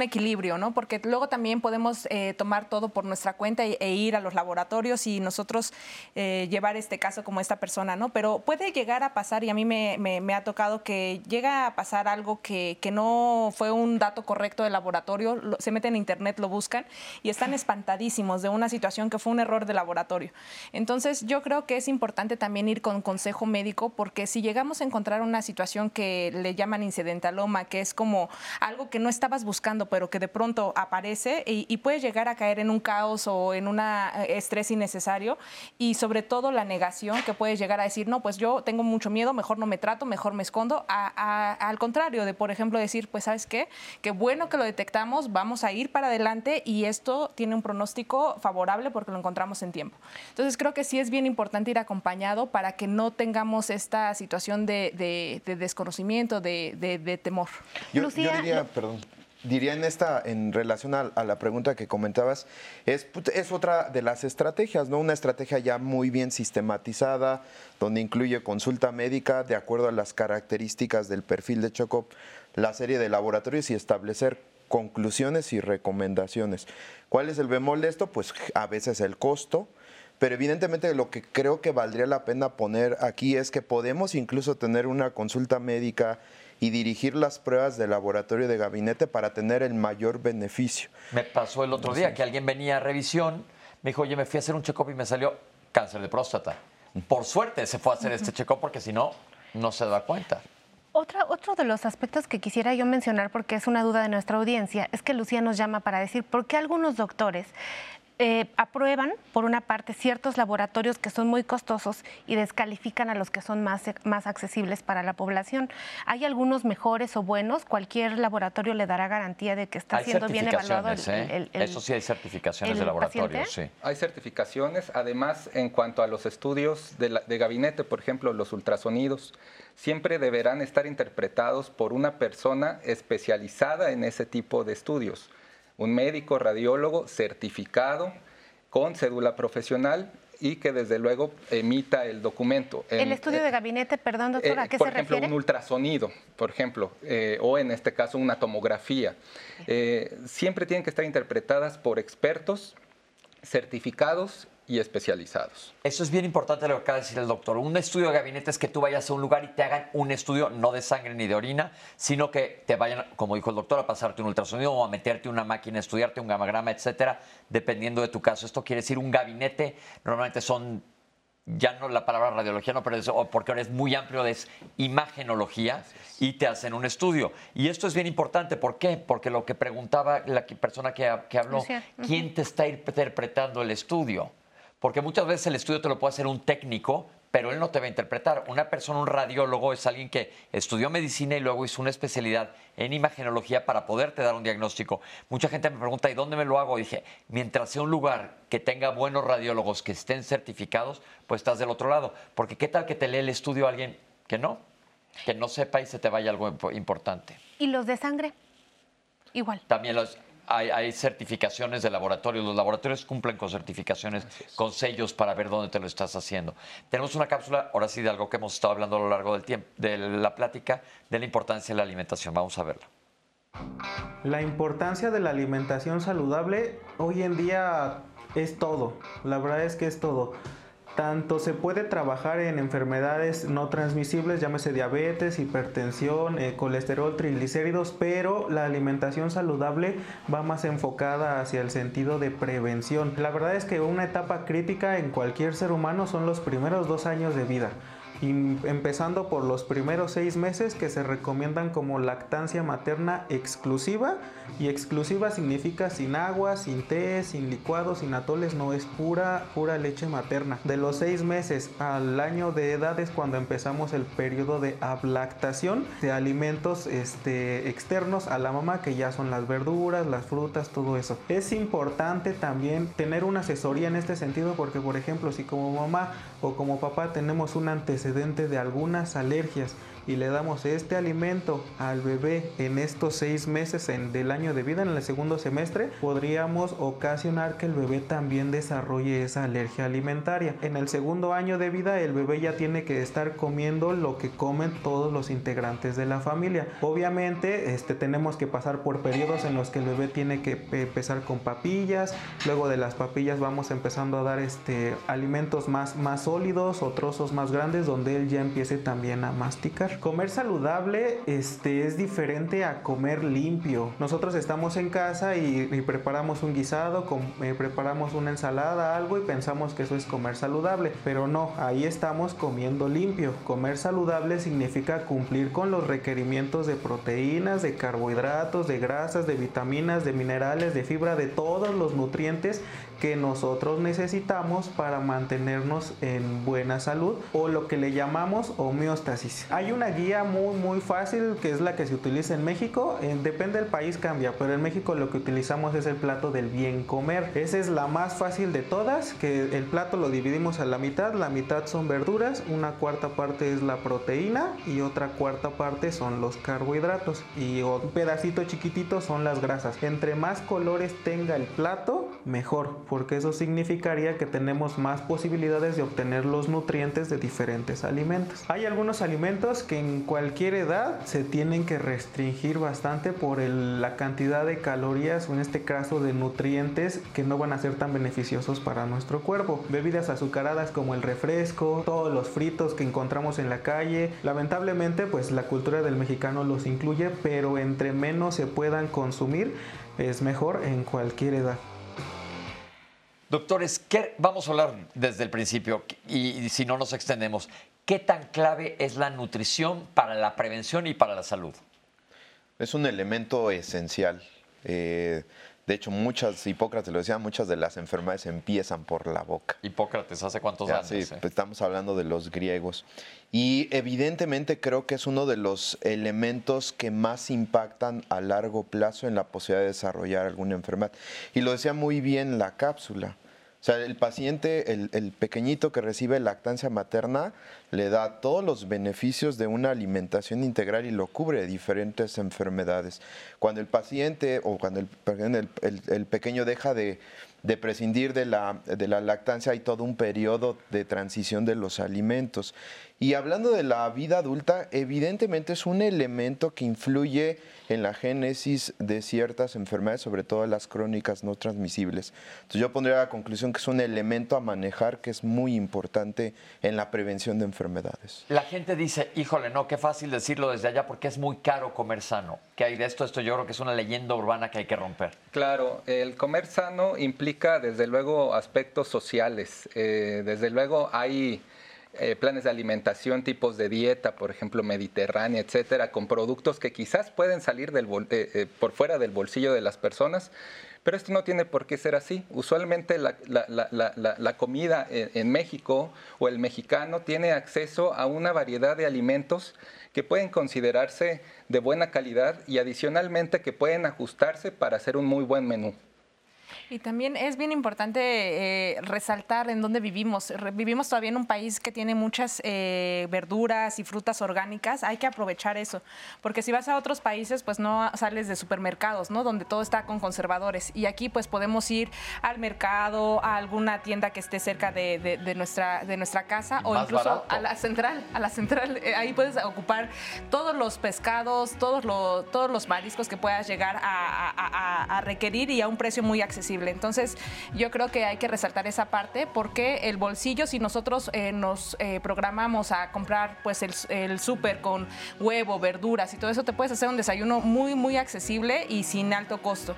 equilibrio, ¿no? Porque luego también podemos eh, tomar todo por nuestra cuenta e, e, ir a los laboratorios y nosotros eh, llevar este caso como esta persona, ¿no? Pero puede llegar a pasar, y a mí me, ha tocado que llega a pasar algo que, no fue un dato correcto del laboratorio, se meten en internet, lo buscan y están espantadísimos de una situación que fue un error de laboratorio. Entonces, yo creo que es importante también ir con consejo médico porque si llega vamos a encontrar una situación que le llaman incidentaloma, que es como algo que no estabas buscando, pero que de pronto aparece y, y llegar a caer en un caos o en un eh, estrés innecesario. Y sobre todo la negación que puede llegar a decir, no, pues yo tengo mucho miedo, mejor no me trato, mejor me escondo, al contrario de, por ejemplo, decir, pues sabes qué, qué bueno que lo detectamos, vamos a ir para adelante y esto tiene un pronóstico favorable porque lo encontramos en tiempo. Entonces creo que sí es bien importante ir acompañado para que no tengamos esta situación de, desconocimiento, de, temor. Yo, diría, perdón, diría en esta, en relación a, la pregunta que comentabas, es, es otra de las estrategias, ¿no? Una estrategia ya muy bien sistematizada, donde incluye consulta médica de acuerdo a las características del perfil de Choco, la serie de laboratorios y establecer conclusiones y recomendaciones. ¿Cuál es el bemol de esto? Pues a veces el costo, pero evidentemente lo que creo que valdría la pena poner aquí es que podemos incluso tener una consulta médica y dirigir las pruebas de laboratorio de gabinete para tener el mayor beneficio. Me pasó el otro día que alguien venía a revisión, me dijo, oye, me fui a hacer un check-up y me salió cáncer de próstata. Por suerte se fue a hacer este check-up porque si no, no se da cuenta. Otra, otro de los aspectos que quisiera yo mencionar, porque es una duda de nuestra audiencia, es que Lucía nos llama para decir por qué algunos doctores eh, aprueban, por una parte, ciertos laboratorios que son muy costosos y descalifican a los que son más, más accesibles para la población. ¿Hay algunos mejores o buenos? Cualquier laboratorio le dará garantía de que está siendo bien evaluado. ¿eh? Eso sí hay certificaciones de laboratorio, sí. Hay certificaciones, además, en cuanto a los estudios de, de gabinete, por ejemplo, los ultrasonidos, siempre deberán estar interpretados por una persona especializada en ese tipo de estudios un médico radiólogo certificado con cédula profesional y que desde luego emita el documento. el estudio de gabinete, perdón, doctora, ¿a qué se refiere? Por ejemplo, un ultrasonido, por ejemplo, eh, o en este caso una tomografía. Eh, siempre tienen que estar interpretadas por expertos certificados y especializados. Eso es bien importante lo que acaba de decir el doctor. Un estudio de gabinete es que tú vayas a un lugar y te hagan un estudio no de sangre ni de orina, sino que te vayan, como dijo el doctor, a pasarte un ultrasonido o a meterte una máquina, a estudiarte un gamagrama, etcétera, dependiendo de tu caso. Esto quiere decir un gabinete, normalmente son ya no la palabra radiología, no, pero es, porque ahora es muy amplio, es imagenología y te hacen un estudio. Y esto es bien importante, ¿por qué? Porque lo que preguntaba la persona que, habló, ¿quién te está interpretando el estudio? Porque muchas veces el estudio te lo puede hacer un técnico, pero él no te va a interpretar. Una persona, un radiólogo, es alguien que estudió medicina y luego hizo una especialidad en imagenología para poderte dar un diagnóstico. Mucha gente me pregunta, ¿y dónde me lo hago? Y dije, mientras sea un lugar que tenga buenos radiólogos que estén certificados, pues estás del otro lado. Porque ¿qué tal que te lee el estudio alguien que no? Que no sepa y se te vaya algo importante. ¿Y los de sangre? Igual. También los, hay, certificaciones de laboratorios. Los laboratorios cumplen con certificaciones, con sellos para ver dónde te lo estás haciendo. Tenemos una cápsula, ahora sí, de algo que hemos estado hablando a lo largo del tiempo, de la plática, de la importancia de la alimentación. Vamos a verla. La importancia de la alimentación saludable hoy en día es todo. La verdad es que es todo. Tanto se puede trabajar en enfermedades no transmisibles, llámese diabetes, hipertensión, eh, colesterol, triglicéridos, pero la alimentación saludable va más enfocada hacia el sentido de prevención. La verdad es que una etapa crítica en cualquier ser humano son los primeros dos años de vida empezando por los primeros seis meses que se recomiendan como lactancia materna exclusiva y exclusiva significa sin agua, sin té, sin licuados, sin atoles, no es pura, pura leche materna. De los seis meses al año de edad es cuando empezamos el periodo de ablactación de alimentos este, externos a la mamá que ya son las verduras, las frutas, todo eso. Es importante también tener una asesoría en este sentido porque por ejemplo si como mamá o como papá tenemos un antecedente de algunas alergias y le damos este alimento al bebé en estos seis meses del año de vida, en el segundo semestre, podríamos ocasionar que el bebé también desarrolle esa alergia alimentaria. En el segundo año de vida, el bebé ya tiene que estar comiendo lo que comen todos los integrantes de la familia. Obviamente, este, tenemos que pasar por periodos en los que el bebé tiene que empezar con papillas, luego de las papillas vamos empezando a dar este, alimentos más, más sólidos o trozos más grandes donde él ya empiece también a masticar. Comer saludable este, es diferente a comer limpio. Nosotros estamos en casa y, preparamos un guisado, eh, preparamos una ensalada, algo y pensamos que eso es comer saludable. Pero no, ahí estamos comiendo limpio. Comer saludable significa cumplir con los requerimientos de proteínas, de carbohidratos, de grasas, de vitaminas, de minerales, de fibra, de todos los nutrientes que nosotros necesitamos para mantenernos en buena salud o lo que le llamamos homeostasis. Hay una guía muy muy fácil que es la que se utiliza en México, depende del país cambia, pero en México lo que utilizamos es el plato del bien comer. Esa es la más fácil de todas, que el plato lo dividimos a la mitad, la mitad son verduras, una cuarta parte es la proteína y otra cuarta parte son los carbohidratos y un pedacito chiquitito son las grasas. Entre más colores tenga el plato, mejor porque eso significaría que tenemos más posibilidades de obtener los nutrientes de diferentes alimentos. Hay algunos alimentos que en cualquier edad se tienen que restringir bastante por la cantidad de calorías o en este caso de nutrientes que no van a ser tan beneficiosos para nuestro cuerpo. Bebidas azucaradas como el refresco, todos los fritos que encontramos en la calle. Lamentablemente pues la cultura del mexicano los incluye, pero entre menos se puedan consumir es mejor en cualquier edad. Doctores, ¿qué, vamos a hablar desde el principio y, si no nos extendemos. ¿Qué tan clave es la nutrición para la prevención y para la salud? Es un elemento esencial. Eh, de hecho, muchas, Hipócrates lo decía, muchas de las enfermedades empiezan por la boca. Hipócrates, ¿hace cuántos años? Sí, pues, estamos hablando de los griegos. Y evidentemente creo que es uno de los elementos que más impactan a largo plazo en la posibilidad de desarrollar alguna enfermedad. Y lo decía muy bien la cápsula. O sea, el paciente, el, pequeñito que recibe lactancia materna, le da todos los beneficios de una alimentación integral y lo cubre de diferentes enfermedades. Cuando el paciente o cuando el pequeño deja de, de prescindir de la, de la lactancia, hay todo un periodo de transición de los alimentos. Y hablando de la vida adulta, evidentemente es un elemento que influye en la génesis de ciertas enfermedades, sobre todo las crónicas no transmisibles. Entonces yo pondría la conclusión que es un elemento a manejar que es muy importante en la prevención de enfermedades. La gente dice, híjole, no, qué fácil decirlo desde allá porque es muy caro comer sano. ¿Qué hay de esto? Esto yo creo que es una leyenda urbana que hay que romper. Claro, el comer sano implica desde luego aspectos sociales. Eh, desde luego hay eh, planes de alimentación, tipos de dieta, por ejemplo, mediterránea, etcétera, con productos que quizás pueden salir eh, eh, por fuera del bolsillo de las personas, pero esto no tiene por qué ser así. Usualmente la, comida en, México o el mexicano tiene acceso a una variedad de alimentos que pueden considerarse de buena calidad y adicionalmente que pueden ajustarse para hacer un muy buen menú. Y también es bien importante eh, resaltar en dónde vivimos. vivimos todavía en un país que tiene muchas eh, verduras y frutas orgánicas. Hay que aprovechar eso, porque si vas a otros países, pues no sales de supermercados, ¿no? Donde todo está con conservadores. Y aquí, pues podemos ir al mercado, a alguna tienda que esté cerca de, nuestra, de nuestra casa o incluso a la central. A la central, eh, ahí puedes ocupar todos los pescados, todos los, todos los mariscos que puedas llegar a requerir y a un precio muy accesible. Entonces, yo creo que hay que resaltar esa parte porque el bolsillo, si nosotros eh, nos eh, programamos a comprar pues el, el súper con huevo, verduras y todo eso, te puedes hacer un desayuno muy, muy accesible y sin alto costo.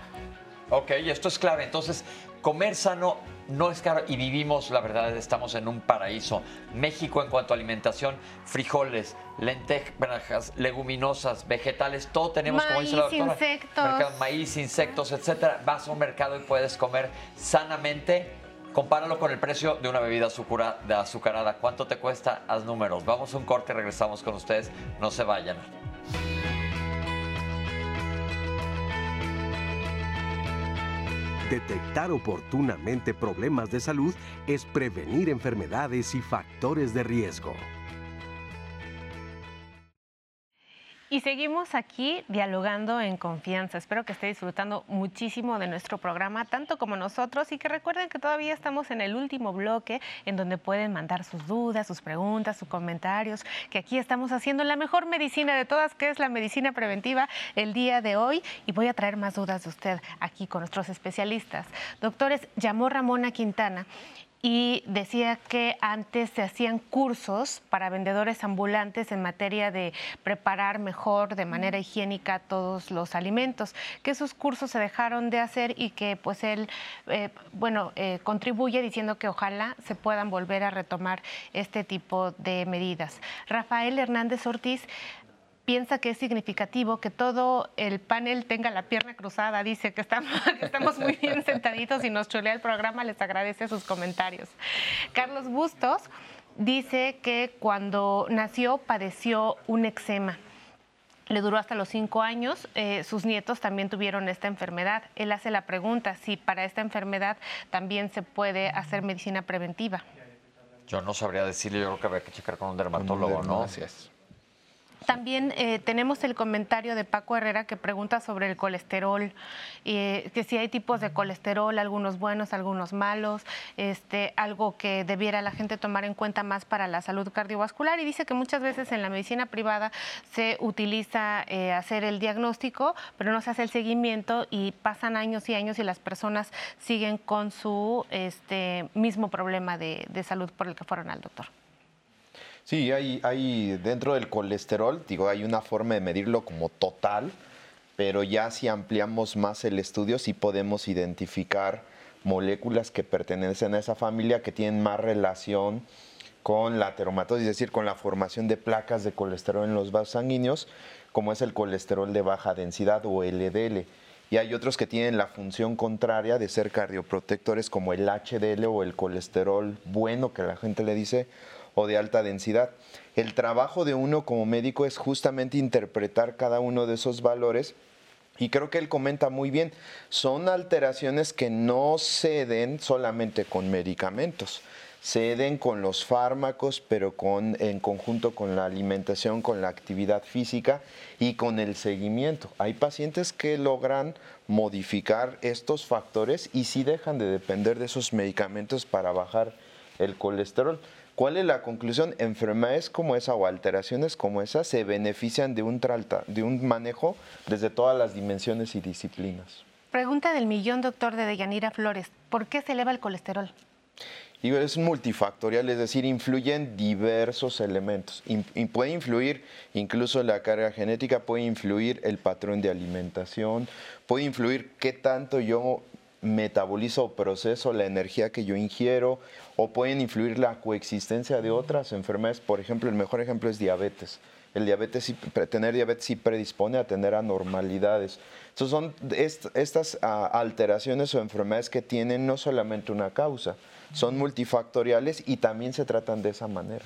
Ok, esto es clave. Entonces, comer sano no es caro y vivimos, la verdad, estamos en un paraíso. México en cuanto a alimentación, frijoles, lentejas, leguminosas, vegetales, todo tenemos, como dice la doctora, insectos. maíz, insectos, etcétera. Vas a un mercado y puedes comer sanamente. Compáralo con el precio de una bebida azucarada. ¿Cuánto te cuesta? Haz números. Vamos a un corte y regresamos con ustedes. No se vayan. Detectar oportunamente problemas de salud es prevenir enfermedades y factores de riesgo. Y seguimos aquí dialogando en confianza. Espero que esté disfrutando muchísimo de nuestro programa, tanto como nosotros, y que recuerden que todavía estamos en el último bloque en donde pueden mandar sus dudas, sus preguntas, sus comentarios, que aquí estamos haciendo la mejor medicina de todas, que es la medicina preventiva el día de hoy. Y voy a traer más dudas de usted aquí con nuestros especialistas. Doctores, llamó Ramona Quintana y decía que antes se hacían cursos para vendedores ambulantes en materia de preparar mejor de manera higiénica todos los alimentos, que esos cursos se dejaron de hacer y que pues él, eh, bueno, eh, contribuye diciendo que ojalá se puedan volver a retomar este tipo de medidas. Rafael Hernández Ortiz piensa que es significativo que todo el panel tenga la pierna cruzada. Dice que estamos, estamos muy bien sentaditos y nos chulea el programa. Les agradece sus comentarios. Carlos Bustos dice que cuando nació padeció un eczema. Le duró hasta los cinco años. Eh, sus nietos también tuvieron esta enfermedad. Él hace la pregunta si para esta enfermedad también se puede hacer medicina preventiva. Yo no sabría decirle, yo creo que habría que checar con un dermatólogo, ¿no? Gracias. También eh, tenemos el comentario de Paco Herrera que pregunta sobre el colesterol, eh, que si hay tipos de colesterol, algunos buenos, algunos malos, este, algo que debiera la gente tomar en cuenta más para la salud cardiovascular y dice que muchas veces en la medicina privada se utiliza eh, hacer el diagnóstico, pero no se hace el seguimiento y pasan años y años y las personas siguen con su este, mismo problema de salud por el que fueron al doctor. Sí, hay, hay dentro del colesterol, digo, hay una forma de medirlo como total, pero ya si ampliamos más el estudio, sí podemos identificar moléculas que pertenecen a esa familia que tienen más relación con la ateromatosis, es decir, con la formación de placas de colesterol en los vasos sanguíneos, como es el colesterol de baja densidad o LDL. Y hay otros que tienen la función contraria de ser cardioprotectores, como el HDL o el colesterol bueno, que la gente le dice, o de alta densidad. El trabajo de uno como médico es justamente interpretar cada uno de esos valores y creo que él comenta muy bien, son alteraciones que no se den solamente con medicamentos, se den con los fármacos, pero con, en conjunto con la alimentación, con la actividad física y con el seguimiento. Hay pacientes que logran modificar estos factores y sí dejan de depender de esos medicamentos para bajar el colesterol. ¿Cuál es la conclusión? Enfermedades como esa o alteraciones como esa se benefician de un, de un manejo desde todas las dimensiones y disciplinas. Pregunta del millón, doctor de Deyanira Flores. ¿Por qué se eleva el colesterol? es multifactorial, es decir, influyen diversos elementos. puede influir incluso la carga genética, puede influir el patrón de alimentación, puede influir qué tanto yo metabolizo o proceso la energía que yo ingiero o pueden influir la coexistencia de otras enfermedades. Por ejemplo, el mejor ejemplo es diabetes. El diabetes, tener diabetes sí predispone a tener anormalidades. Entonces son estas ah, alteraciones o enfermedades que tienen no solamente una causa, son multifactoriales y también se tratan de esa manera.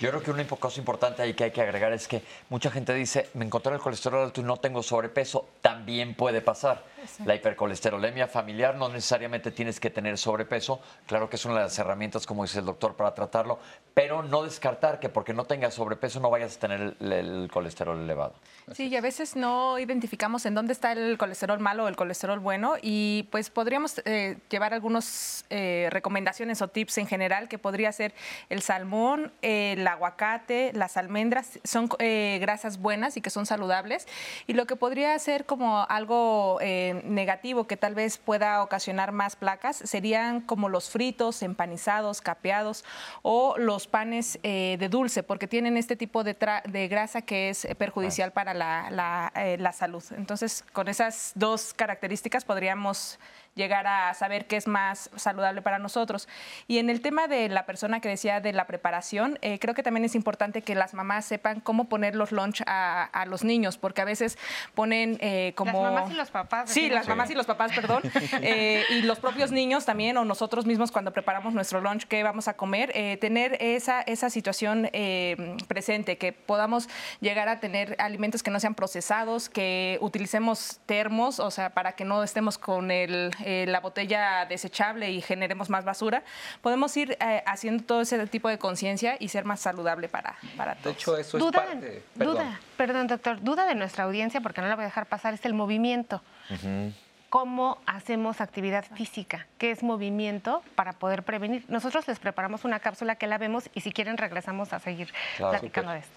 Yo creo que una cosa importante ahí que hay que agregar es que mucha gente dice, me encontré el colesterol alto y no tengo sobrepeso. También puede pasar. La hipercolesterolemia familiar no necesariamente tienes que tener sobrepeso, claro que es una de las herramientas, como dice el doctor, para tratarlo, pero no descartar que porque no tengas sobrepeso no vayas a tener el, colesterol elevado. Sí, y a veces no identificamos en dónde está el colesterol malo o el colesterol bueno y pues podríamos eh, llevar algunas eh, recomendaciones o tips en general que podría ser el salmón, el aguacate, las almendras, son eh, grasas buenas y que son saludables y lo que podría ser como algo negativo que tal vez pueda ocasionar más placas serían como los fritos, empanizados, capeados o los panes eh, de dulce, porque tienen este tipo de, grasa que es perjudicial para la, eh, la salud. Entonces, con esas dos características podríamos llegar a saber qué es más saludable para nosotros. Y en el tema de la persona que decía de la preparación, eh, creo que también es importante que las mamás sepan cómo poner los lunch a, los niños, porque a veces ponen eh, como... Las mamás y los papás. Sí, las mamás y los papás, perdón. Eh, y los propios niños también, o nosotros mismos cuando preparamos nuestro lunch, qué vamos a comer, tener esa, esa situación presente, que podamos llegar a tener alimentos que no sean procesados, que utilicemos termos, o sea, para que no estemos con el eh, la botella desechable y generemos más basura, podemos ir eh, haciendo todo ese tipo de conciencia y ser más saludable para, para todos. De hecho, eso es duda, parte... Perdón. Duda, perdón, doctor, duda de nuestra audiencia, porque no la voy a dejar pasar, es el movimiento. cómo hacemos actividad física, qué es movimiento para poder prevenir. Nosotros les preparamos una cápsula que la vemos y si quieren regresamos a seguir platicando de esto.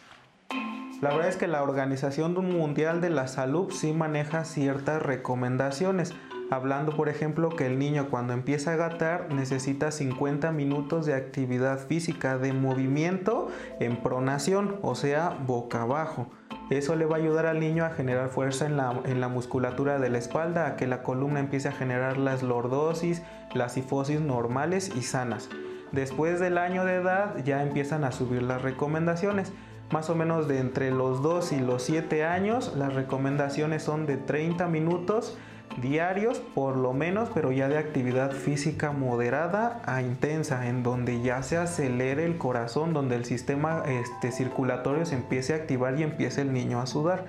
La verdad es que la Organización Mundial de la Salud sí maneja ciertas recomendaciones hablando por ejemplo que el niño cuando empieza a gatar necesita 50 minutos de actividad física de movimiento en pronación, o sea, boca abajo. Eso le va a ayudar al niño a generar fuerza en la, en la musculatura de la espalda, a que la columna empiece a generar las lordosis, las sifosis normales y sanas. Después del año de edad ya empiezan a subir las recomendaciones. Más o menos de entre los 2 y los 7 años, las recomendaciones son de 30 minutos diarios por lo menos, pero ya de actividad física moderada a intensa, en donde ya se acelere el corazón, donde el sistema este, circulatorio se empiece a activar y empiece el niño a sudar.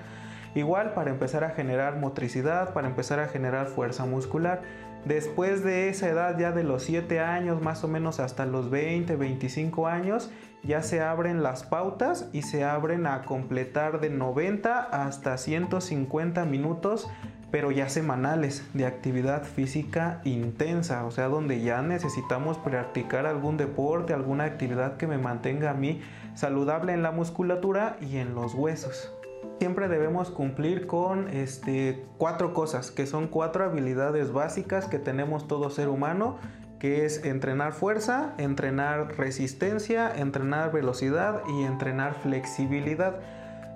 Igual para empezar a generar motricidad, para empezar a generar fuerza muscular. Después de esa edad, ya de los 7 años, más o menos hasta los 20, 25 años, ya se abren las pautas y se abren a completar de 90 hasta 150 minutos pero ya semanales de actividad física intensa, o sea, donde ya necesitamos practicar algún deporte, alguna actividad que me mantenga a mí saludable en la musculatura y en los huesos. Siempre debemos cumplir con este, cuatro cosas, que son cuatro habilidades básicas que tenemos todo ser humano, que es entrenar fuerza, entrenar resistencia, entrenar velocidad y entrenar flexibilidad.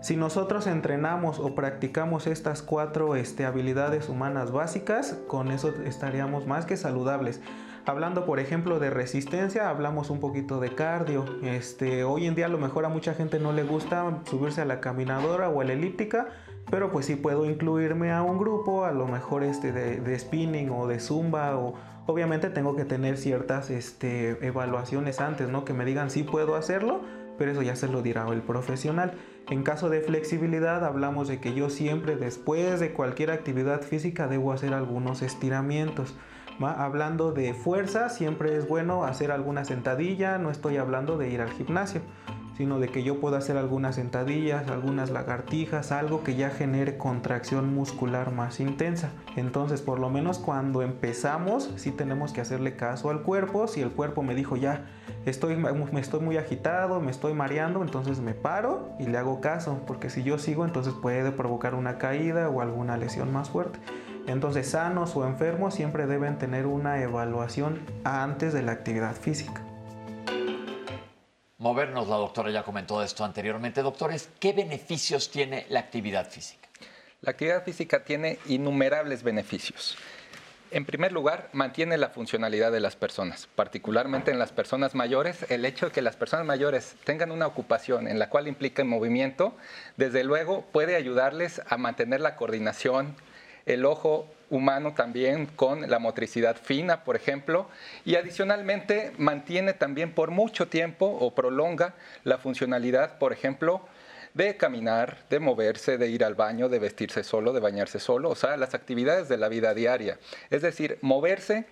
Si nosotros entrenamos o practicamos estas cuatro este, habilidades humanas básicas, con eso estaríamos más que saludables. Hablando, por ejemplo, de resistencia, hablamos un poquito de cardio. Este, hoy en día a lo mejor a mucha gente no le gusta subirse a la caminadora o a la elíptica, pero pues sí puedo incluirme a un grupo, a lo mejor este, de, spinning o de zumba o obviamente tengo que tener ciertas este, evaluaciones antes, ¿no? Que me digan si puedo hacerlo, pero eso ya se lo dirá el profesional. En caso de flexibilidad hablamos de que yo siempre después de cualquier actividad física debo hacer algunos estiramientos. Hablando de fuerza, siempre es bueno hacer alguna sentadilla, no estoy hablando de ir al gimnasio, sino de que yo pueda hacer algunas sentadillas, algunas lagartijas, algo que ya genere contracción muscular más intensa. Entonces, por lo menos cuando empezamos, sí tenemos que hacerle caso al cuerpo. Si el cuerpo me dijo ya, estoy, me estoy muy agitado, me estoy mareando, entonces me paro y le hago caso, porque si yo sigo, entonces puede provocar una caída o alguna lesión más fuerte. Entonces, sanos o enfermos siempre deben tener una evaluación antes de la actividad física. Movernos, la doctora ya comentó esto anteriormente. Doctores, ¿qué beneficios tiene la actividad física? La actividad física tiene innumerables beneficios. En primer lugar, mantiene la funcionalidad de las personas, particularmente en las personas mayores. El hecho de que las personas mayores tengan una ocupación en la cual implica movimiento, desde luego puede ayudarles a mantener la coordinación, el ojo humano también con la motricidad fina, por ejemplo, y adicionalmente mantiene también por mucho tiempo o prolonga la funcionalidad, por ejemplo, de caminar, de moverse, de ir al baño, de vestirse solo, de bañarse solo, o sea, las actividades de la vida diaria. Es decir, moverse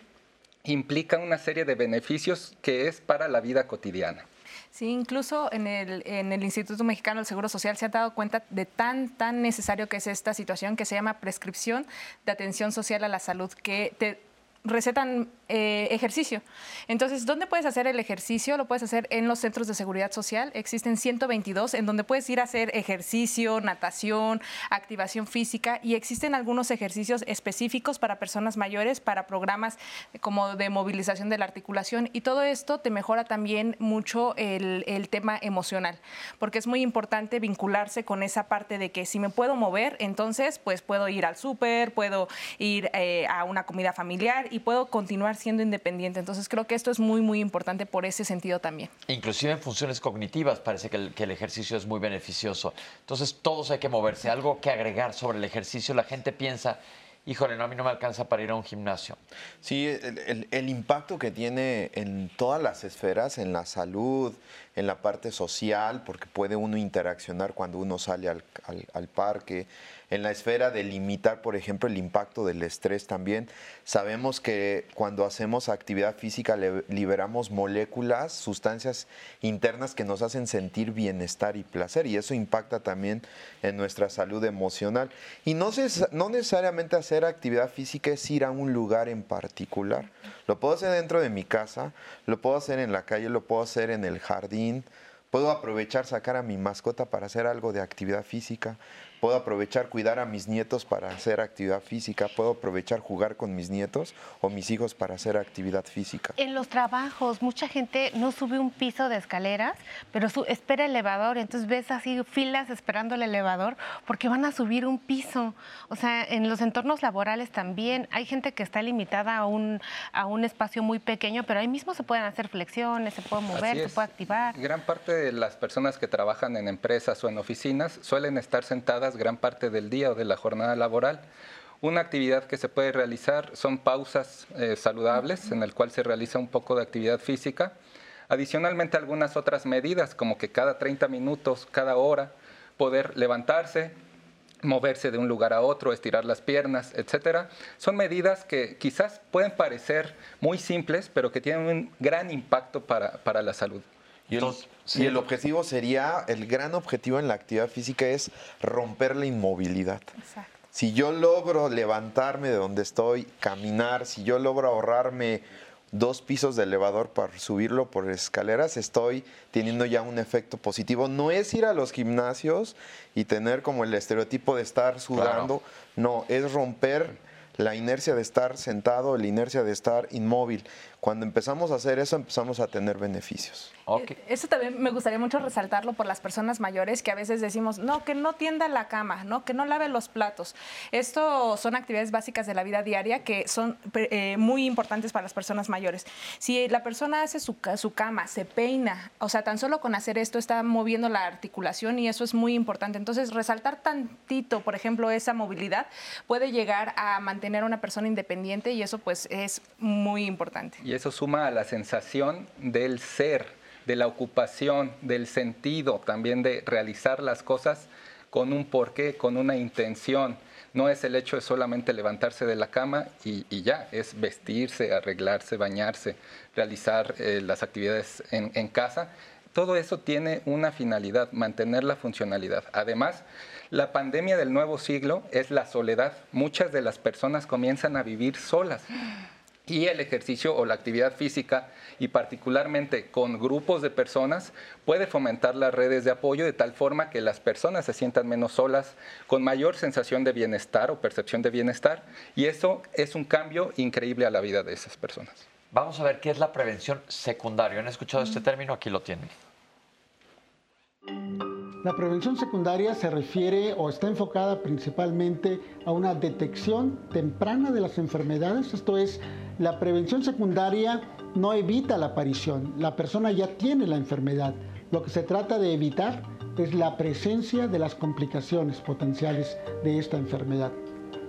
implica una serie de beneficios que es para la vida cotidiana. Sí, incluso en el, en el Instituto Mexicano del Seguro Social se ha dado cuenta de tan, tan necesario que es esta situación que se llama prescripción de atención social a la salud, que te recetan eh, ejercicio. Entonces, ¿dónde puedes hacer el ejercicio? Lo puedes hacer en los centros de seguridad social. Existen 122 en donde puedes ir a hacer ejercicio, natación, activación física y existen algunos ejercicios específicos para personas mayores, para programas como de movilización de la articulación y todo esto te mejora también mucho el, el tema emocional, porque es muy importante vincularse con esa parte de que si me puedo mover, entonces pues puedo ir al súper, puedo ir eh, a una comida familiar y puedo continuar siendo independiente. Entonces creo que esto es muy, muy importante por ese sentido también. Inclusive en funciones cognitivas parece que el, que el ejercicio es muy beneficioso. Entonces todos hay que moverse. Algo que agregar sobre el ejercicio. La gente piensa, híjole, no, a mí no me alcanza para ir a un gimnasio. Sí, el, el- el impacto que tiene en todas las esferas, en la salud, en la parte social, porque puede uno interaccionar cuando uno sale al, al- al parque, en la esfera de limitar, por ejemplo, el impacto del estrés también. Sabemos que cuando hacemos actividad física liberamos moléculas, sustancias internas que nos hacen sentir bienestar y placer, y eso impacta también en nuestra salud emocional. Y no, se- no necesariamente hacer actividad física es ir a un lugar en particular. Lo puedo hacer dentro de mi casa, lo puedo hacer en la calle, lo puedo hacer en el jardín, puedo aprovechar sacar a mi mascota para hacer algo de actividad física, puedo aprovechar cuidar a mis nietos para hacer actividad física, puedo aprovechar jugar con mis nietos o mis hijos para hacer actividad física. En los trabajos, mucha gente no sube un piso de escaleras, pero su- espera elevador. Entonces ves así filas esperando el elevador porque van a subir un piso. O sea, en los entornos laborales también hay gente que está limitada a un, a un espacio muy pequeño, pero ahí mismo se pueden hacer flexiones, se puede mover, se puede activar. Gran parte de las personas que trabajan en empresas o en oficinas suelen estar sentadas gran parte del día o de la jornada laboral. Una actividad que se puede realizar son pausas eh, saludables en el cual se realiza un poco de actividad física. Adicionalmente algunas otras medidas como que cada 30 minutos, cada hora, poder levantarse, moverse de un lugar a otro, estirar las piernas, etcétera, son medidas que quizás pueden parecer muy simples, pero que tienen un gran impacto para, para la salud. Y el, Entonces, y el objetivo sería, el gran objetivo en la actividad física es romper la inmovilidad. Exacto. Si yo logro levantarme de donde estoy, caminar, si yo logro ahorrarme dos pisos de elevador para subirlo por escaleras, estoy teniendo ya un efecto positivo. No es ir a los gimnasios y tener como el estereotipo de estar sudando, no, es romper la inercia de estar sentado, la inercia de estar inmóvil. Cuando empezamos a hacer eso, empezamos a tener beneficios. Eh, Eso también me gustaría mucho resaltarlo por las personas mayores que a veces decimos, no, que no tienda la cama, no, que no lave los platos. Esto son actividades básicas de la vida diaria que son eh, muy importantes para las personas mayores. Si la persona hace su, ca- su cama, se peina, o sea, tan solo con hacer esto está moviendo la articulación y eso es muy importante. Entonces, resaltar tantito, por ejemplo, esa movilidad puede llegar a mantener a una persona independiente y eso pues es muy importante. Y eso suma a la sensación del ser, de la ocupación, del sentido, también de realizar las cosas con un porqué, con una intención. No es el hecho de solamente levantarse de la cama y, ya, es vestirse, arreglarse, bañarse, realizar eh, las actividades en casa. Todo eso tiene una finalidad, mantener la funcionalidad. Además, la pandemia del nuevo siglo es la soledad. Muchas de las personas comienzan a vivir solas. Y el ejercicio o la actividad física, y particularmente con grupos de personas, puede fomentar las redes de apoyo de tal forma que las personas se sientan menos solas, con mayor sensación de bienestar o percepción de bienestar, y eso es un cambio increíble a la vida de esas personas. Vamos a ver qué es la prevención secundaria. ¿Han escuchado este término? Aquí lo tienen. La prevención secundaria se refiere o está enfocada principalmente a una detección temprana de las enfermedades. Esto es, la prevención secundaria no evita la aparición, la persona ya tiene la enfermedad. Lo que se trata de evitar es la presencia de las complicaciones potenciales de esta enfermedad.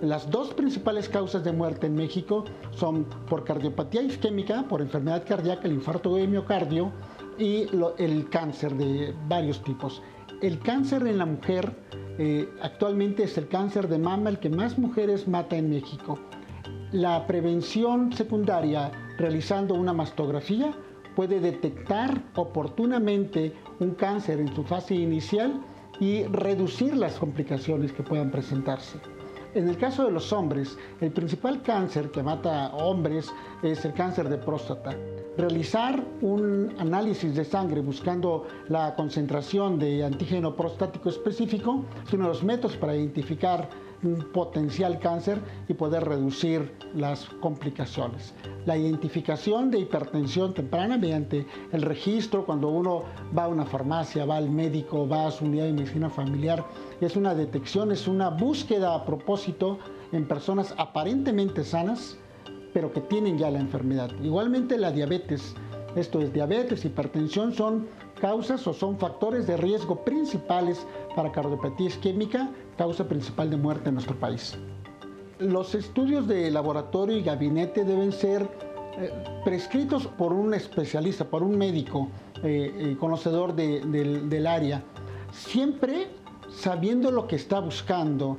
Las dos principales causas de muerte en México son por cardiopatía isquémica, por enfermedad cardíaca, el infarto de miocardio y el cáncer de varios tipos. El cáncer en la mujer eh, actualmente es el cáncer de mama el que más mujeres mata en México. La prevención secundaria realizando una mastografía puede detectar oportunamente un cáncer en su fase inicial y reducir las complicaciones que puedan presentarse. En el caso de los hombres, el principal cáncer que mata a hombres es el cáncer de próstata. Realizar un análisis de sangre buscando la concentración de antígeno prostático específico es uno de los métodos para identificar un potencial cáncer y poder reducir las complicaciones. La identificación de hipertensión temprana mediante el registro cuando uno va a una farmacia, va al médico, va a su unidad de medicina familiar, es una detección, es una búsqueda a propósito en personas aparentemente sanas, pero que tienen ya la enfermedad. Igualmente la diabetes, esto es diabetes, hipertensión, son causas o son factores de riesgo principales para cardiopatía isquémica, causa principal de muerte en nuestro país. Los estudios de laboratorio y gabinete deben ser eh, prescritos por un especialista, por un médico eh, eh, conocedor del área, siempre sabiendo lo que está buscando,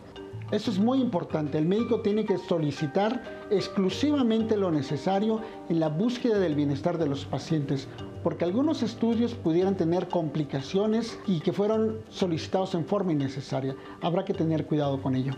eso es muy importante. El médico tiene que solicitar exclusivamente lo necesario en la búsqueda del bienestar de los pacientes, porque algunos estudios pudieran tener complicaciones y que fueron solicitados en forma innecesaria. Habrá que tener cuidado con ello.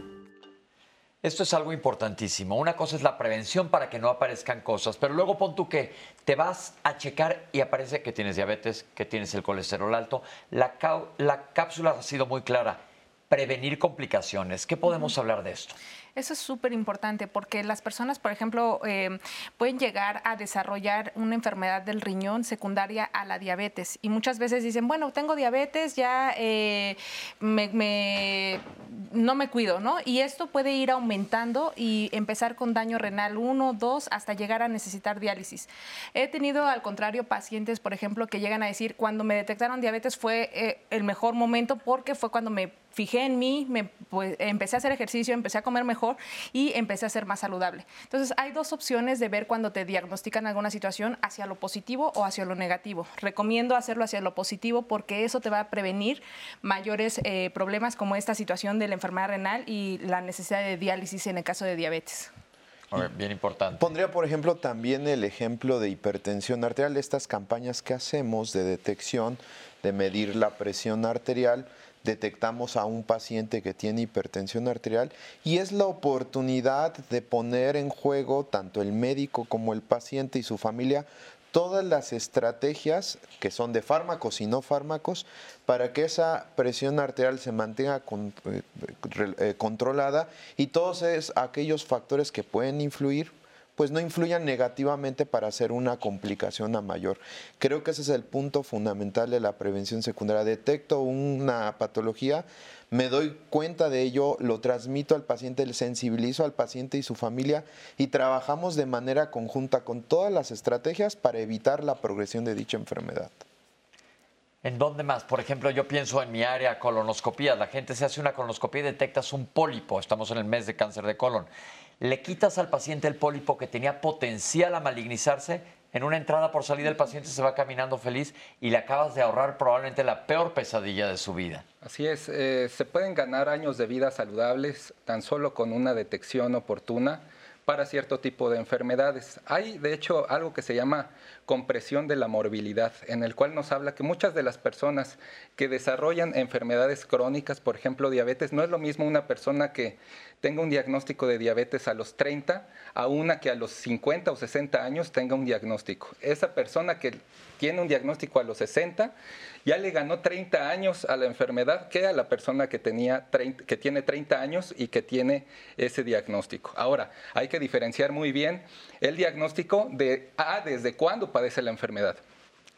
Esto es algo importantísimo. Una cosa es la prevención para que no aparezcan cosas, pero luego pon tú que te vas a checar y aparece que tienes diabetes, que tienes el colesterol alto. La, la cápsula ha sido muy clara prevenir complicaciones. ¿Qué podemos hablar de esto? Eso es súper importante porque las personas, por ejemplo, eh, pueden llegar a desarrollar una enfermedad del riñón secundaria a la diabetes y muchas veces dicen, bueno, tengo diabetes, ya eh, no me cuido, ¿no? Y esto puede ir aumentando y empezar con daño renal 1, 2, hasta llegar a necesitar diálisis. He tenido, al contrario, pacientes, por ejemplo, que llegan a decir, cuando me detectaron diabetes fue eh, el mejor momento porque fue cuando me fijé en mí, me, pues, empecé a hacer ejercicio, empecé a comer mejor y empecé a ser más saludable. Entonces, hay dos opciones de ver cuando te diagnostican alguna situación hacia lo positivo o hacia lo negativo. Recomiendo hacerlo hacia lo positivo porque eso te va a prevenir mayores eh, problemas como esta situación de la enfermedad renal y la necesidad de diálisis en el caso de diabetes. Bien importante. Pondría, por ejemplo, también el ejemplo de hipertensión arterial, estas campañas que hacemos de detección, de medir la presión arterial detectamos a un paciente que tiene hipertensión arterial y es la oportunidad de poner en juego tanto el médico como el paciente y su familia todas las estrategias que son de fármacos y no fármacos para que esa presión arterial se mantenga eh, eh, controlada y todos aquellos factores que pueden influir pues no influyan negativamente para hacer una complicación a mayor. Creo que ese es el punto fundamental de la prevención secundaria. Detecto una patología, me doy cuenta de ello, lo transmito al paciente, le sensibilizo al paciente y su familia y trabajamos de manera conjunta con todas las estrategias para evitar la progresión de dicha enfermedad. ¿En dónde más? Por ejemplo, yo pienso en mi área colonoscopía. La gente se hace una colonoscopía y detectas un pólipo. Estamos en el mes de cáncer de colon le quitas al paciente el pólipo que tenía potencial a malignizarse, en una entrada por salida el paciente se va caminando feliz y le acabas de ahorrar probablemente la peor pesadilla de su vida. Así es, eh, se pueden ganar años de vida saludables tan solo con una detección oportuna para cierto tipo de enfermedades. Hay, de hecho, algo que se llama compresión de la morbilidad, en el cual nos habla que muchas de las personas que desarrollan enfermedades crónicas, por ejemplo, diabetes, no es lo mismo una persona que tenga un diagnóstico de diabetes a los 30 a una que a los 50 o 60 años tenga un diagnóstico. Esa persona que tiene un diagnóstico a los 60 ya le ganó 30 años a la enfermedad que a la persona que, tenía que tiene 30 años y que tiene ese diagnóstico. Ahora, hay que diferenciar muy bien el diagnóstico de a desde cuándo padece la enfermedad.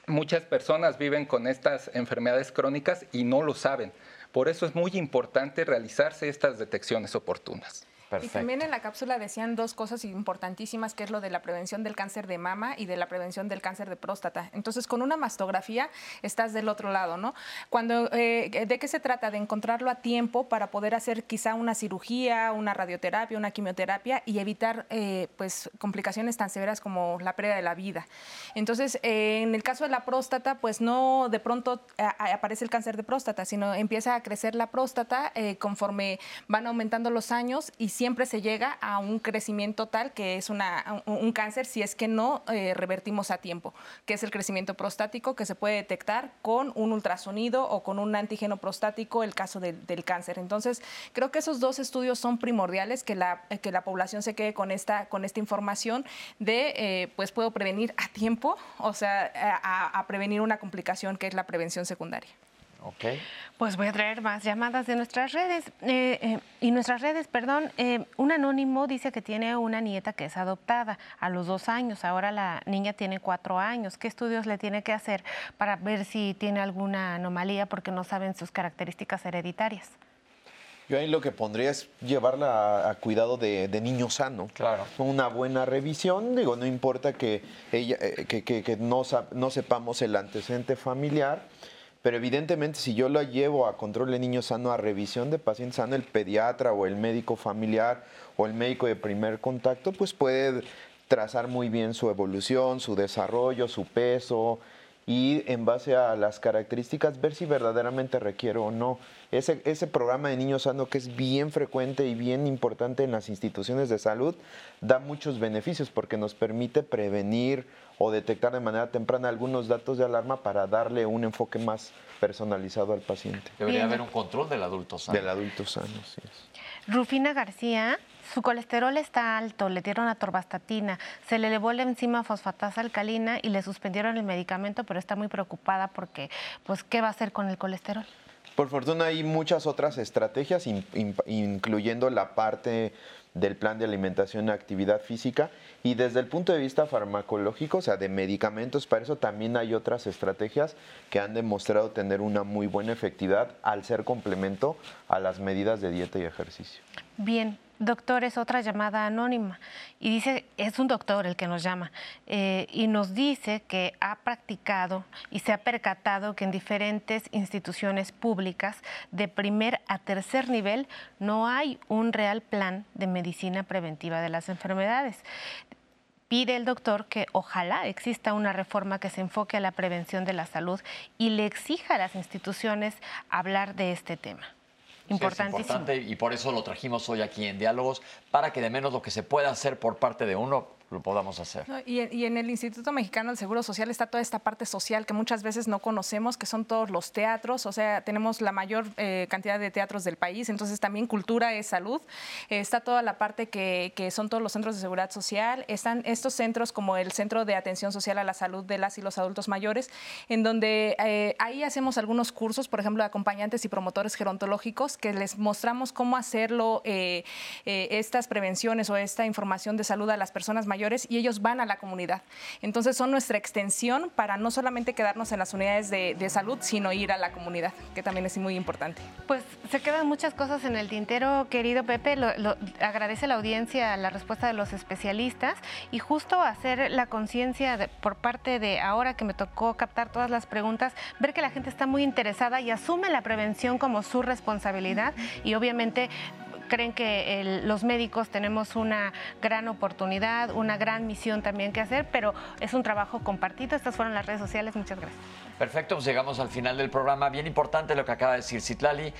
Muchas personas viven con estas enfermedades crónicas y no lo saben. Por eso es muy importante realizarse estas detecciones oportunas. Y también en la cápsula decían dos cosas importantísimas, que es lo de la prevención del cáncer de mama y de la prevención del cáncer de próstata. Entonces, con una mastografía estás del otro lado, ¿no? Cuando, eh, ¿De qué se trata? De encontrarlo a tiempo para poder hacer quizá una cirugía, una radioterapia, una quimioterapia y evitar eh, pues, complicaciones tan severas como la pérdida de la vida. Entonces, eh, en el caso de la próstata, pues no de pronto aparece el cáncer de próstata, sino empieza a crecer la próstata conforme van aumentando los años y siempre se llega a un crecimiento tal que es una, un cáncer si es que no eh, revertimos a tiempo, que es el crecimiento prostático que se puede detectar con un ultrasonido o con un antígeno prostático, el caso del cáncer. Entonces, creo que esos dos estudios son primordiales, que la, que la población se quede con esta, con esta información de, eh, pues puedo prevenir a tiempo, o sea, a prevenir una complicación que es la prevención secundaria. Pues voy a traer más llamadas de nuestras redes. Eh, eh, y nuestras redes, perdón, eh, un anónimo dice que tiene una nieta que es adoptada a los dos años. Ahora la niña tiene cuatro años. ¿Qué estudios le tiene que hacer para ver si tiene alguna anomalía porque no saben sus características hereditarias? Yo ahí lo que pondría es llevarla a, cuidado de, niño sano. Claro. Una buena revisión. Digo, no importa que, ella, que, que, no, no sepamos el antecedente familiar pero evidentemente si yo lo llevo a control de niño sano, a revisión de paciente sano, el pediatra o el médico familiar o el médico de primer contacto, pues puede trazar muy bien su evolución, su desarrollo, su peso y en base a las características ver si verdaderamente requiere o no. Ese, ese programa de niño sano que es bien frecuente y bien importante en las instituciones de salud da muchos beneficios porque nos permite prevenir o detectar de manera temprana algunos datos de alarma para darle un enfoque más personalizado al paciente. Debería haber un control del adulto sano. Del adulto sano, sí es. Rufina García, su colesterol está alto, le dieron atorvastatina, se le elevó la enzima fosfatasa alcalina y le suspendieron el medicamento, pero está muy preocupada porque, pues, ¿qué va a hacer con el colesterol? Por fortuna hay muchas otras estrategias, incluyendo la parte del plan de alimentación y actividad física. Y desde el punto de vista farmacológico, o sea, de medicamentos, para eso también hay otras estrategias que han demostrado tener una muy buena efectividad al ser complemento a las medidas de dieta y ejercicio. Bien, Doctor, es otra llamada anónima y dice, es un doctor el que nos llama eh, y nos dice que ha practicado y se ha percatado que en diferentes instituciones públicas de primer a tercer nivel no hay un real plan de medicina preventiva de las enfermedades. Pide el doctor que ojalá exista una reforma que se enfoque a la prevención de la salud y le exija a las instituciones hablar de este tema importante y por eso lo trajimos hoy aquí en Diálogos, para que de menos lo que se pueda hacer por parte de uno, lo podamos hacer. y, en el Instituto Mexicano del Seguro Social está toda esta parte social que muchas veces no conocemos, que son todos los teatros, o sea, tenemos la mayor eh, cantidad de teatros del país, entonces también cultura es salud, está toda la parte que, son todos los centros de seguridad social, están estos centros como el Centro de Atención Social a la Salud de las y los Adultos Mayores, en donde eh, ahí hacemos algunos cursos, por ejemplo, de acompañantes y promotores gerontológicos, que les mostramos cómo hacerlo, eh, estas prevenciones o esta información de salud a las personas mayores y ellos van a la comunidad. Entonces son nuestra extensión para no solamente quedarnos en las unidades de, salud, sino ir a la comunidad, que también es muy importante. Pues se quedan muchas cosas en el tintero, querido Pepe. Agradece la audiencia la respuesta de los especialistas y justo hacer la conciencia por parte de ahora que me tocó captar todas las preguntas, ver que la gente está muy interesada y asume la prevención como su responsabilidad y obviamente creen que los médicos tenemos una gran oportunidad, una gran misión también que hacer, pero es un trabajo compartido. Estas fueron las redes sociales. Muchas gracias. Perfecto, pues llegamos al final del programa. Bien importante lo que acaba de decir Citlali.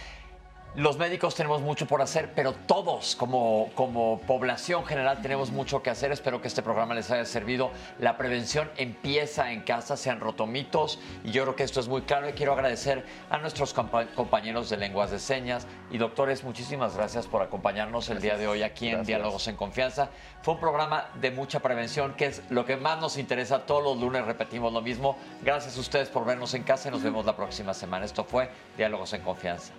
Los médicos tenemos mucho por hacer, pero todos como, como población general tenemos mucho que hacer. Espero que este programa les haya servido. La prevención empieza en casa, se han roto mitos y yo creo que esto es muy claro. Y quiero agradecer a nuestros compañeros de lenguas de señas y doctores, muchísimas gracias por acompañarnos el día de hoy aquí en Diálogos en Confianza. Fue un programa de mucha prevención, que es lo que más nos interesa. Todos los lunes repetimos lo mismo. Gracias a ustedes por vernos en casa y nos vemos la próxima semana. Esto fue Diálogos en Confianza.